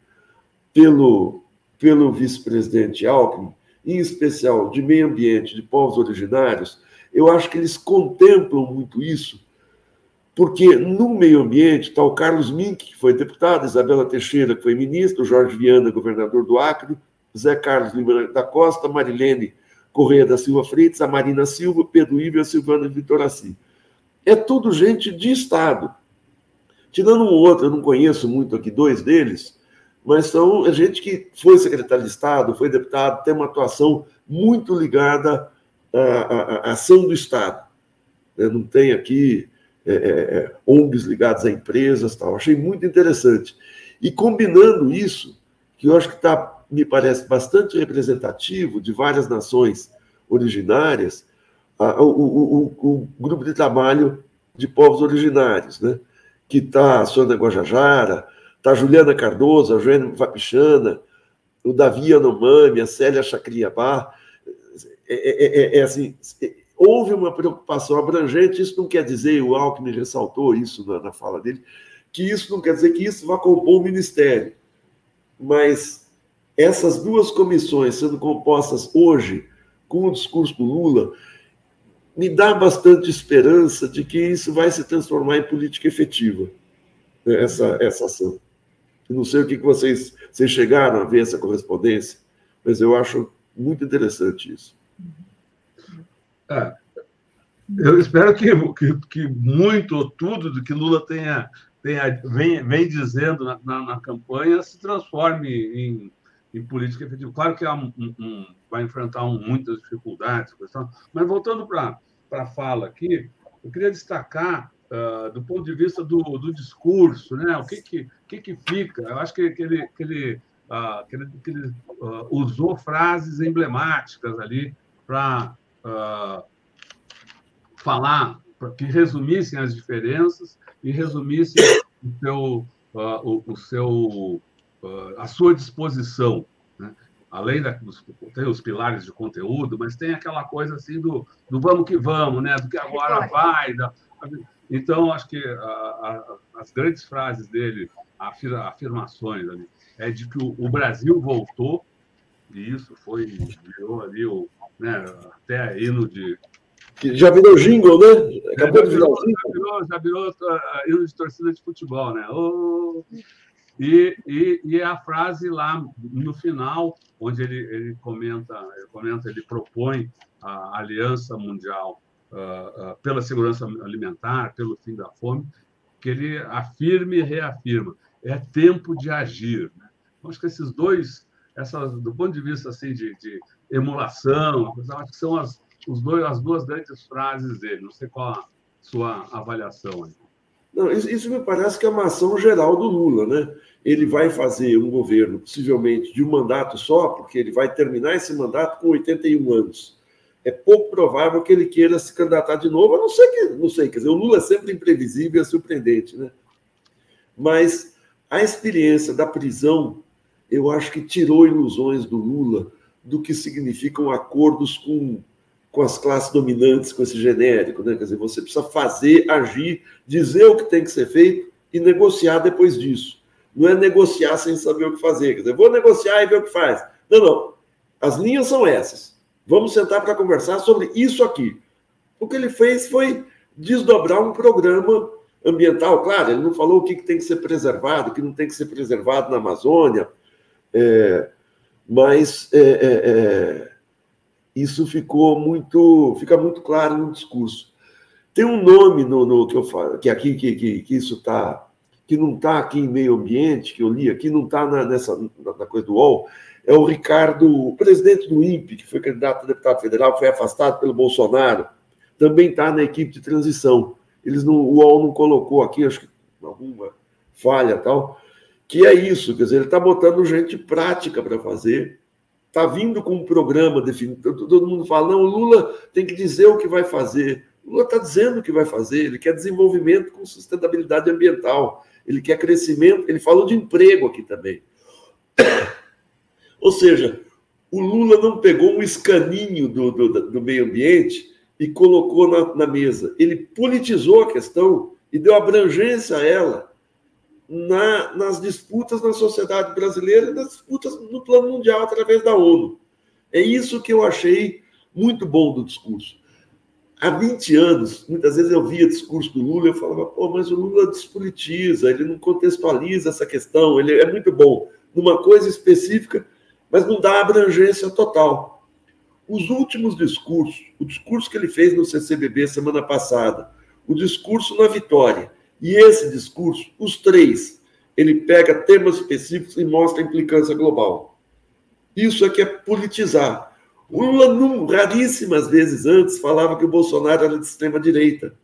pelo, pelo vice-presidente Alckmin, em especial de meio ambiente, de povos originários, eu acho que eles contemplam muito isso, porque no meio ambiente está o Carlos Mink, que foi deputado, Isabela Teixeira, que foi ministro, Jorge Viana, governador do Acre, Zé Carlos Lima da Costa, Marilene Correia da Silva Freitas, a Marina Silva, Pedro Ivo e a Silvana Vitorassi. É tudo gente de Estado. Tirando um outro, eu não conheço muito aqui, dois deles, mas são gente que foi secretário de Estado, foi deputado, tem uma atuação muito ligada à, à, à ação do Estado. Não tem aqui é, é, é ONGs a empresas tal. Achei muito interessante. E combinando isso, que eu acho que está me parece bastante representativo de várias nações originárias, o, o, o, o grupo de trabalho de povos originários, né? que está a Sônia Guajajara, está a Juliana Cardoso, a Joana Vapichana, o Davi Anomami, a Célia Chacriabá. É, é, é, é, assim, houve uma preocupação abrangente, isso não quer dizer, o Alckmin ressaltou isso na, na fala dele, que isso não quer dizer que isso vá compor o ministério, mas essas duas comissões sendo compostas hoje com o discurso do Lula me dá bastante esperança de que isso vai se transformar em política efetiva, né, essa, essa ação. não sei o que vocês, vocês chegaram a ver essa correspondência, mas eu acho muito interessante isso. É, eu espero que, que, que, muito ou tudo do que Lula tenha, tenha vem, vem dizendo na, na, na campanha se transforme em, em política efetiva. Claro que um, um, vai enfrentar um, muitas dificuldades, mas voltando para a fala aqui, eu queria destacar, uh, do ponto de vista do, do discurso, né, o que, que, que, que fica. Eu acho que, que ele, que ele, uh, que ele, que ele uh, usou frases emblemáticas ali para falar, para que resumissem as diferenças e resumissem o seu, o, o seu à sua disposição. Além da, dos, tem os pilares de conteúdo, mas tem aquela coisa assim do, do vamos que vamos, né? do que agora vai. Da, então, acho que a, a, as grandes frases dele, afirmações ali, é de que o, o Brasil voltou, e isso foi, virou ali o, né, até hino de, já virou jingle, né? Acabou já, de virar virou, jingle. Já virou, já virou uh, hino de torcida de futebol, né? Oh, e, e, e, a frase lá no final, onde ele, ele comenta, ele comenta, ele propõe a aliança mundial uh, uh, pela segurança alimentar, pelo fim da fome, que ele afirma e reafirma: é tempo de agir. Né? Então, acho que esses dois, essas, do ponto de vista assim de, de emulação, acho que são as, os dois, as duas grandes frases dele. Não sei qual a sua avaliação aí. Não, isso, isso, me parece que é uma ação geral do Lula, né? Ele vai fazer um governo, possivelmente, de um mandato só, porque ele vai terminar esse mandato com 81 anos. É pouco provável que ele queira se candidatar de novo, a não ser que, não sei, quer dizer, o Lula é sempre imprevisível e é surpreendente, né? Mas a experiência da prisão, eu acho que tirou ilusões do Lula do que significam acordos com com as classes dominantes, com esse genérico, né? Quer dizer, você precisa fazer, agir, dizer o que tem que ser feito e negociar depois disso. Não é negociar sem saber o que fazer. Quer dizer, vou negociar e ver o que faz. Não, não. As linhas são essas. Vamos sentar para conversar sobre isso aqui. O que ele fez foi desdobrar um programa ambiental. Claro, ele não falou o que tem que ser preservado, o que não tem que ser preservado na Amazônia, é, mas é, é, é isso ficou muito, fica muito claro no discurso. Tem um nome no, no que eu falo, que aqui que, que, que isso está, que não está aqui em meio ambiente, que eu li aqui, não está na, nessa na, coisa do UOL, é o Ricardo, o presidente do INPE, que foi candidato a deputado federal, foi afastado pelo Bolsonaro, também está na equipe de transição. Eles não, o UOL não colocou aqui, acho que alguma falha tal, que é isso, quer dizer, ele está botando gente prática para fazer, está vindo com um programa definido. Todo mundo fala, não, o Lula tem que dizer o que vai fazer. O Lula está dizendo o que vai fazer, ele quer desenvolvimento com sustentabilidade ambiental, ele quer crescimento, ele falou de emprego aqui também. Ou seja, o Lula não pegou um escaninho do, do, do meio ambiente e colocou na, na, mesa. Ele politizou a questão e deu abrangência a ela na, nas disputas na sociedade brasileira e nas disputas no plano mundial através da ONU. É isso que eu achei muito bom do discurso. Há 20 anos, muitas vezes eu via discurso do Lula e eu falava, pô, mas o Lula despolitiza, ele não contextualiza essa questão, ele é muito bom numa coisa específica, mas não dá abrangência total. Os últimos discursos, o discurso que ele fez no CCBB semana passada, o discurso na Vitória e esse discurso, os três, ele pega temas específicos e mostra a implicância global. Isso é que é politizar. O Lula, raríssimas vezes antes, falava que o Bolsonaro era de extrema-direita.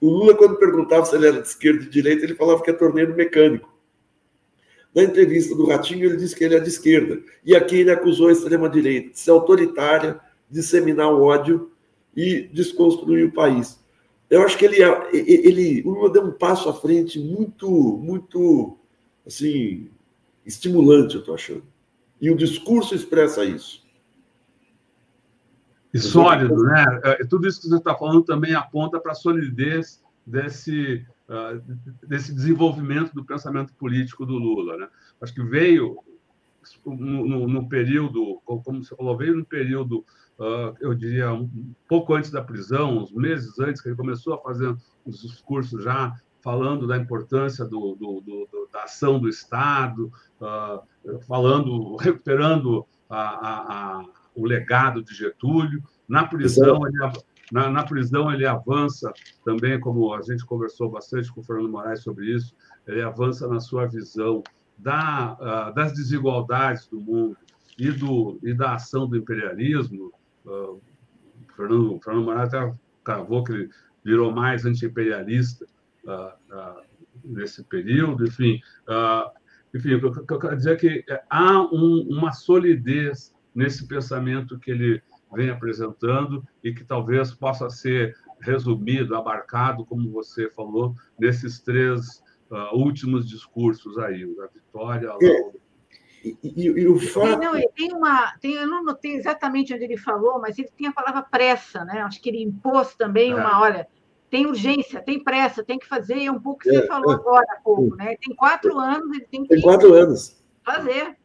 O Lula, quando perguntava se ele era de esquerda e de direita, ele falava que é torneiro mecânico. Na entrevista do Ratinho, ele disse que ele é de esquerda. E aqui ele acusou a extrema-direita de ser autoritária, disseminar o ódio e desconstruir o país. Eu acho que ele, ele, o Lula deu um passo à frente muito, muito, assim, estimulante, eu estou achando. E o discurso expressa isso. E sólido, né? É, tudo isso que você está falando também aponta para a solidez desse, uh, desse desenvolvimento do pensamento político do Lula. Né? Acho que veio no, no, no período, como você falou, veio no período, uh, eu diria, um pouco antes da prisão, uns meses antes, que ele começou a fazer os discursos já falando da importância do, do, do, da ação do Estado, uh, falando, recuperando a, a, a o legado de Getúlio. Na prisão, ele, na, na, prisão, ele avança também, como a gente conversou bastante com o Fernando Moraes sobre isso, ele avança na sua visão da, uh, das desigualdades do mundo e, do, e da ação do imperialismo. Uh, Fernando, Fernando Moraes até cravou que ele virou mais anti-imperialista uh, nesse período, enfim. enfim, o que eu quero dizer é que há um, uma solidez nesse pensamento que ele vem apresentando e que talvez possa ser resumido, abarcado, como você falou, nesses três uh, últimos discursos aí, a Vitória, a é. E, e, e, o fato... Não, tem uma, tem, eu não notei exatamente onde ele falou, mas ele tem a palavra pressa, né? Acho que ele impôs também é. uma, olha, tem urgência, tem pressa, tem que fazer, é um pouco que você é, falou é. agora há pouco, né? Tem quatro anos, ele tem que tem quatro anos. fazer.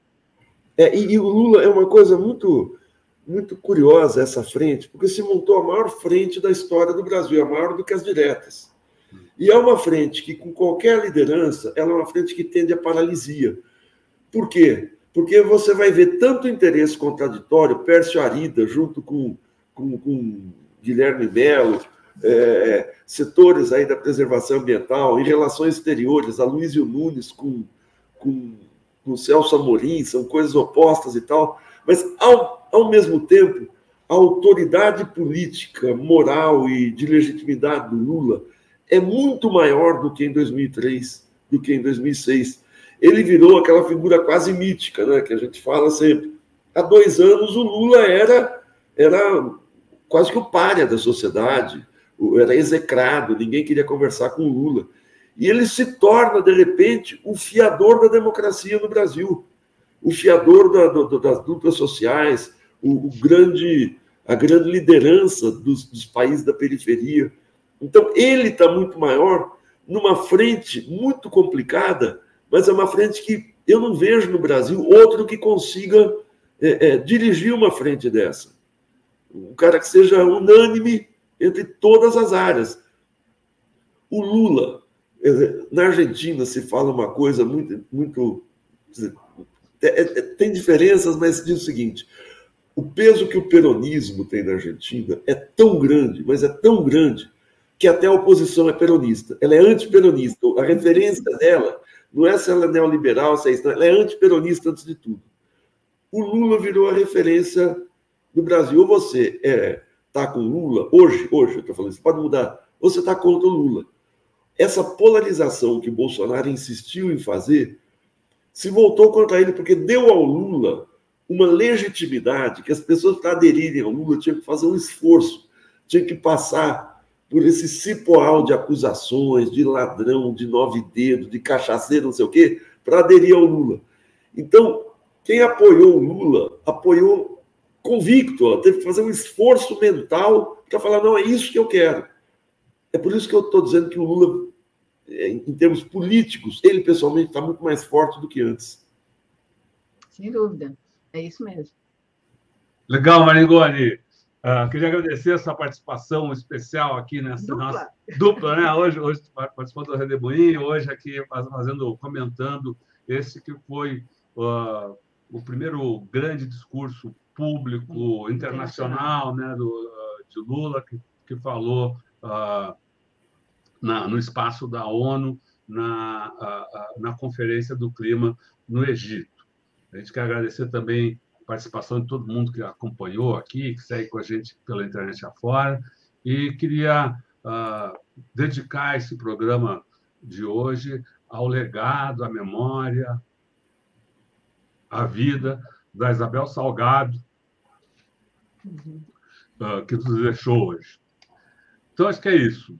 É, e, e, o Lula é uma coisa muito, muito curiosa essa frente, porque se montou a maior frente da história do Brasil, a maior do que as diretas. E é uma frente que, com qualquer liderança, ela é uma frente que tende à paralisia. Por quê? Porque você vai ver tanto interesse contraditório, Pércio Arida, junto com, com, com Guilherme Melo, é, setores aí da preservação ambiental, em relações exteriores, a Luísio Nunes com, com com Celso Amorim, são coisas opostas e tal, mas ao, ao mesmo tempo, a autoridade política, moral e de legitimidade do Lula é muito maior do que em 2003, do que em 2006. Ele virou aquela figura quase mítica, né, que a gente fala sempre. Há dois anos o Lula era, era quase que o páreo da sociedade, era execrado, ninguém queria conversar com o Lula e ele se torna, de repente, o fiador da democracia no Brasil, o fiador da, do, das lutas sociais, o, o, grande, a grande liderança dos, dos países da periferia. Então, ele está muito maior, numa frente muito complicada, mas é uma frente que eu não vejo no Brasil outro que consiga é, é, dirigir uma frente dessa. Um cara que seja unânime entre todas as áreas. O Lula, na Argentina se fala uma coisa muito. muito é, é, tem diferenças, mas diz o seguinte: o peso que o peronismo tem na Argentina é tão grande, mas é tão grande, que até a oposição é peronista. Ela é antiperonista. A referência dela não é se ela é neoliberal, se é isso, ela é antiperonista antes de tudo. O Lula virou a referência do Brasil. Ou você está é, com Lula, hoje, hoje eu estou falando, isso pode mudar, ou você está contra o Lula essa polarização que Bolsonaro insistiu em fazer se voltou contra ele, porque deu ao Lula uma legitimidade que as pessoas, para aderirem ao Lula, tinham que fazer um esforço, tinham que passar por esse cipoal de acusações, de ladrão, de nove dedos, de cachaceiro, não sei o quê, para aderir ao Lula. Então, quem apoiou o Lula, apoiou convicto, ó, teve que fazer um esforço mental para falar: não, é isso que eu quero. É por isso que eu estou dizendo que o Lula, é, em termos políticos, ele pessoalmente está muito mais forte do que antes. Sem dúvida. É isso mesmo. Legal, Maringoni. Uh, queria agradecer a sua participação especial aqui nessa dupla. nossa dupla, né? Hoje, hoje participando do Redemoinho, hoje aqui fazendo, comentando esse que foi uh, o primeiro grande discurso público internacional, né, do, uh, de Lula que, que falou na, no espaço da ONU na, na Conferência do Clima no Egito. A gente quer agradecer também participação de todo mundo que acompanhou aqui, que segue com a gente pela internet afora. E queria uh, dedicar esse programa de hoje ao legado, à memória, à vida da Isabel Salgado, uh, que nos deixou hoje. Então, acho que é isso.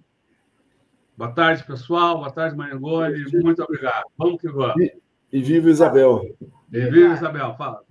Boa tarde, pessoal. Boa tarde, Marangoni. Muito obrigado. Vamos que vamos. E, e viva Isabel. Bem-vindo, Isabel. Fala.